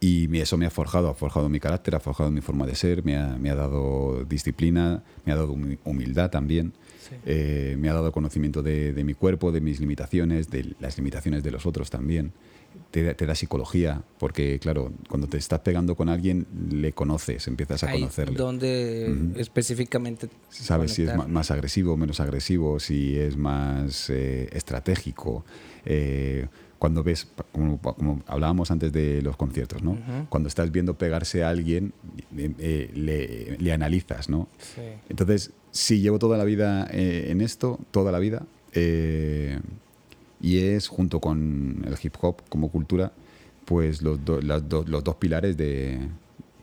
Y eso me ha forjado, ha forjado mi carácter, ha forjado mi forma de ser, me ha, me ha dado disciplina, me ha dado humi- humildad también, eh, me ha dado conocimiento de, de mi cuerpo, de mis limitaciones, de las limitaciones de los otros también. Te, da- te da psicología, porque claro, cuando te estás pegando con alguien, le conoces, empiezas a Ahí conocerle. donde específicamente Sabes si es conectar. más agresivo, menos agresivo, si es más eh, estratégico. Eh, cuando ves, como, como hablábamos antes de los conciertos, ¿no? Cuando estás viendo pegarse a alguien, eh, le, le analizas, ¿no? Sí. Entonces, sí, llevo toda la vida eh, en esto, toda la vida. eh, y es, junto con el hip hop como cultura, pues los, do- los dos pilares de,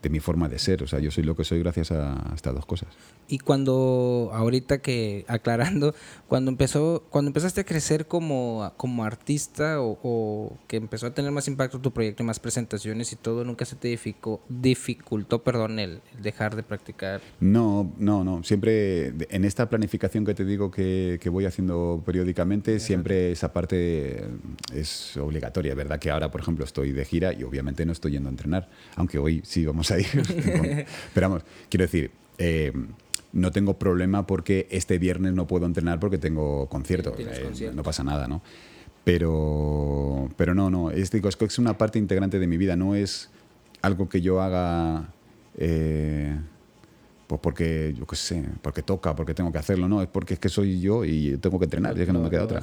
de mi forma de ser. O sea, yo soy lo que soy gracias a estas dos cosas. Y cuando, ahorita que, aclarando, cuando empezó, cuando empezaste a crecer como, como artista o, que empezó a tener más impacto tu proyecto y más presentaciones y todo, ¿nunca se te dificultó, dificultó perdón, el, dejar de practicar? No, no, no. Siempre en esta planificación que te digo que, que voy haciendo periódicamente, siempre esa parte es obligatoria, ¿verdad? Que ahora, por ejemplo, estoy de gira y obviamente no estoy yendo a entrenar, aunque hoy sí vamos a ir. Pero vamos, quiero decir, eh, no tengo problema porque este viernes no puedo entrenar porque tengo concierto. Eh, no pasa nada, ¿no? Pero, pero no, no, es, digo, es que es una parte integrante de mi vida, no es algo que yo haga eh, pues porque, yo qué sé, porque toca, porque tengo que hacerlo, no, es porque es que soy yo y tengo que entrenar, y es que no me queda otra.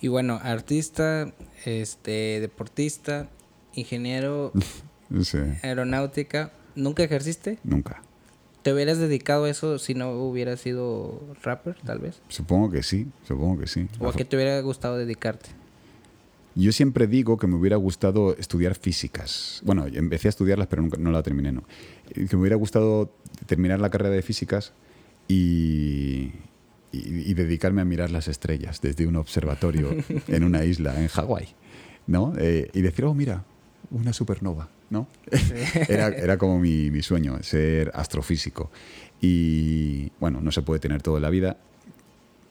Y bueno, artista, este, deportista, ingeniero, aeronáutica, ¿nunca ejerciste? Nunca. ¿Te hubieras dedicado a eso si no hubieras sido rapper, tal vez? Supongo que sí, supongo que sí. ¿O a qué te hubiera gustado dedicarte? Yo siempre digo que me hubiera gustado estudiar físicas. Bueno, empecé a estudiarlas, pero nunca, no la terminé, ¿no? Que me hubiera gustado terminar la carrera de físicas y, y, dedicarme a mirar las estrellas desde un observatorio en una isla, en Hawái, ¿no? Eh, y decir, oh, mira, una supernova, ¿no? era, era, como mi, mi, sueño, ser astrofísico. Y bueno, no se puede tener todo en la vida.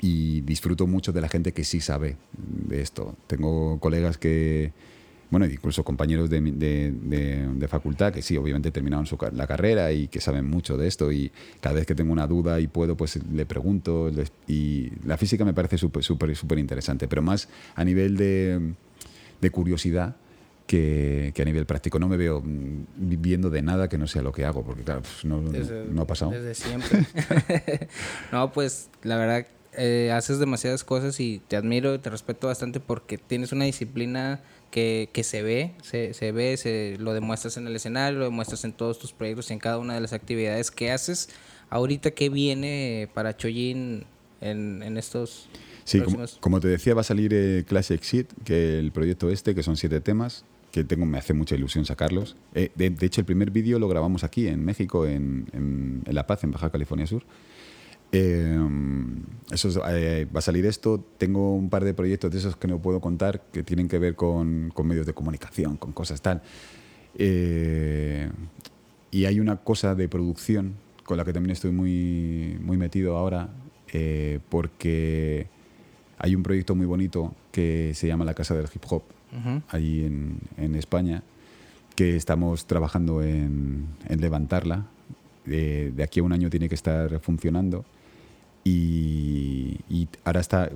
Y disfruto mucho de la gente que sí sabe de esto. Tengo colegas que, bueno, incluso compañeros de, de, de, facultad que sí, obviamente terminaron su, la carrera y que saben mucho de esto. Y cada vez que tengo una duda y puedo, pues le pregunto. y la física me parece súper, súper, súper interesante, pero más a nivel de, de curiosidad que, a nivel práctico. No me veo mm, viviendo de nada que no sea lo que hago, porque claro, pues, no, no, ha pasado. Desde siempre. no, pues la verdad, eh, haces demasiadas cosas y te admiro, te respeto bastante porque tienes una disciplina que, que se ve, se, se, ve, se, lo demuestras en el escenario, lo demuestras en todos tus proyectos y en cada una de las actividades que haces. Ahorita, ¿qué viene para Chojin en, en estos... Sí, como, te decía, va a salir eh, Classic Exit, que el proyecto este, que son siete temas, que tengo, me hace mucha ilusión sacarlos. Eh, de, hecho, el primer vídeo lo grabamos aquí, en México, en, en, La Paz, en Baja California Sur. Eh, eso eh, va a salir esto. Tengo un par de proyectos de esos que no puedo contar que tienen que ver con, con medios de comunicación, con cosas tal. y hay una cosa de producción con la que también estoy muy, muy metido ahora, porque hay un proyecto muy bonito que se llama La Casa del Hip Hop, ahí en, España, que estamos trabajando en, levantarla. de aquí a un año tiene que estar funcionando. Y, ahora está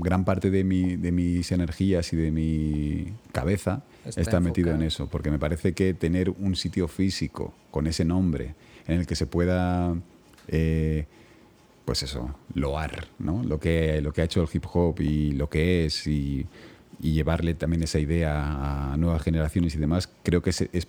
gran parte de, mi, de, mis energías y de mi cabeza está, metido en eso, porque me parece que tener un sitio físico con ese nombre en el que se pueda, eh, pues eso, loar, ¿no? Lo que, lo que ha hecho el hip hop y lo que es y y llevarle también esa idea a nuevas generaciones y demás, creo que es, es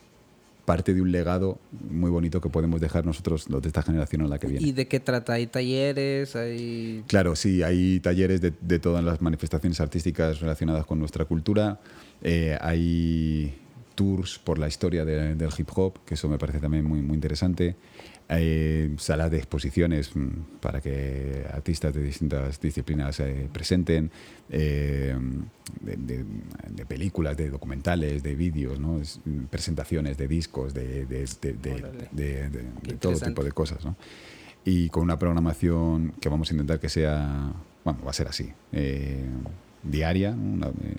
parte de un legado muy bonito que podemos dejar nosotros, los de esta generación a la que viene. ¿Y de qué trata? ¿Hay talleres? Hay... Claro, sí, hay talleres de, de todas las manifestaciones artísticas relacionadas con nuestra cultura. Eh, hay tours por la historia del hip hop, que eso me parece también muy, muy interesante. Hay salas de exposiciones mm, para que artistas de distintas disciplinas se presenten, eh, de, películas, de documentales, de vídeos, ¿no? presentaciones de discos, de, todo tipo de cosas. ¿no? Y con una programación que vamos a intentar que sea, bueno, va a ser así, eh, diaria. Eh,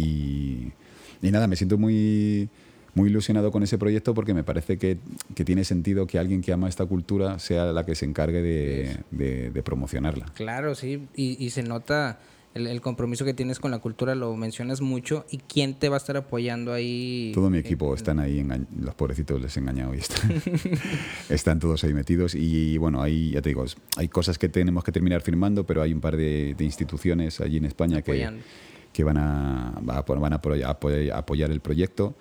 y, y nada, me siento muy muy ilusionado con ese proyecto porque me parece que, que, tiene sentido que alguien que ama esta cultura sea la que se encargue de, de, promocionarla. Claro, sí, y, y se nota el, compromiso que tienes con la cultura, lo mencionas mucho, y quién te va a estar apoyando ahí. Todo mi equipo están ahí, los pobrecitos les he engañado y están, están todos ahí metidos. Y, bueno, ahí ya te digo, hay cosas que tenemos que terminar firmando, pero hay un par de, instituciones allí en España que, que van a, van a apoyar el proyecto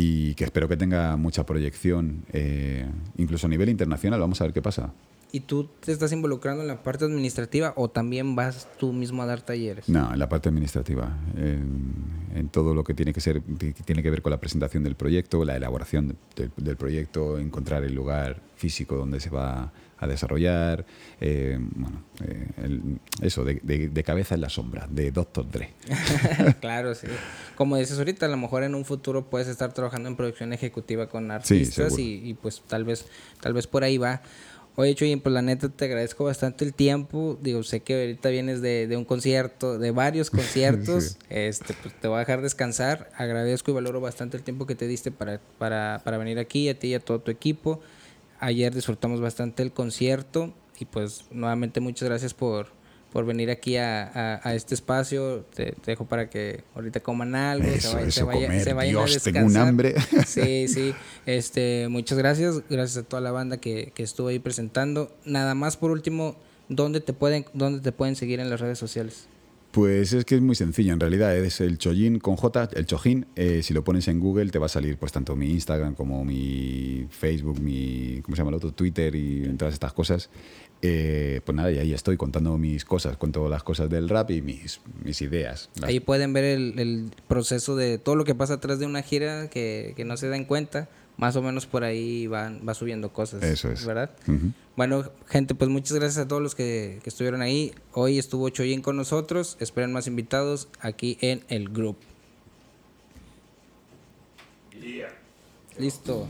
y que espero que tenga mucha proyección, eh, incluso a nivel internacional. Vamos a ver qué pasa. ¿Y tú te estás involucrando en la parte administrativa o también vas tú mismo a dar talleres? No, en la parte administrativa. En, en todo lo que tiene que ser que tiene que ver con la presentación del proyecto, la elaboración del, del proyecto, encontrar el lugar físico donde se va a desarrollar, eh, bueno, eh, el- eso, de, de- de cabeza en la sombra, de Doctor Dre. claro, sí. Como dices ahorita, a lo mejor en un futuro puedes estar trabajando en producción ejecutiva con artistas y, y, pues tal vez, tal vez por ahí va. Oye, Chuy, pues la neta te agradezco bastante el tiempo. Digo, sé que ahorita vienes de, de un concierto, de varios conciertos. Sí. Este, pues te voy a dejar descansar. Agradezco y valoro bastante el tiempo que te diste para, para, para venir aquí, a ti y a todo tu equipo. Ayer disfrutamos bastante el concierto y pues nuevamente muchas gracias por, por venir aquí a, a- a este espacio. Te, te dejo para que ahorita coman algo, Eso, se, vaya- se eso, vaya- comer. se vayan a Dios, tengo un descansar. hambre. Sí, sí. Este, muchas gracias. Gracias a toda la banda que, que estuvo ahí presentando. Nada más por último, ¿dónde te pueden, dónde te pueden seguir en las redes sociales? Pues es que es muy sencillo, en realidad es el Chojin con J, el Chojin. eh, si lo pones en Google te va a salir pues tanto mi Instagram como mi Facebook, mi ¿cómo se llama el otro? Twitter y todas estas cosas. Eh, pues nada, y ahí estoy contando mis cosas, cuento las cosas del rap y mis, mis ideas. Las- Ahí pueden ver el, el proceso de todo lo que pasa atrás de una gira que, que no se dan cuenta. Más o menos por ahí van, va subiendo cosas. Eso es. ¿Verdad? Bueno, gente, pues muchas gracias a todos los que, que estuvieron ahí. Hoy estuvo Choyin con nosotros. Esperen más invitados aquí en el grupo. Yeah. Listo.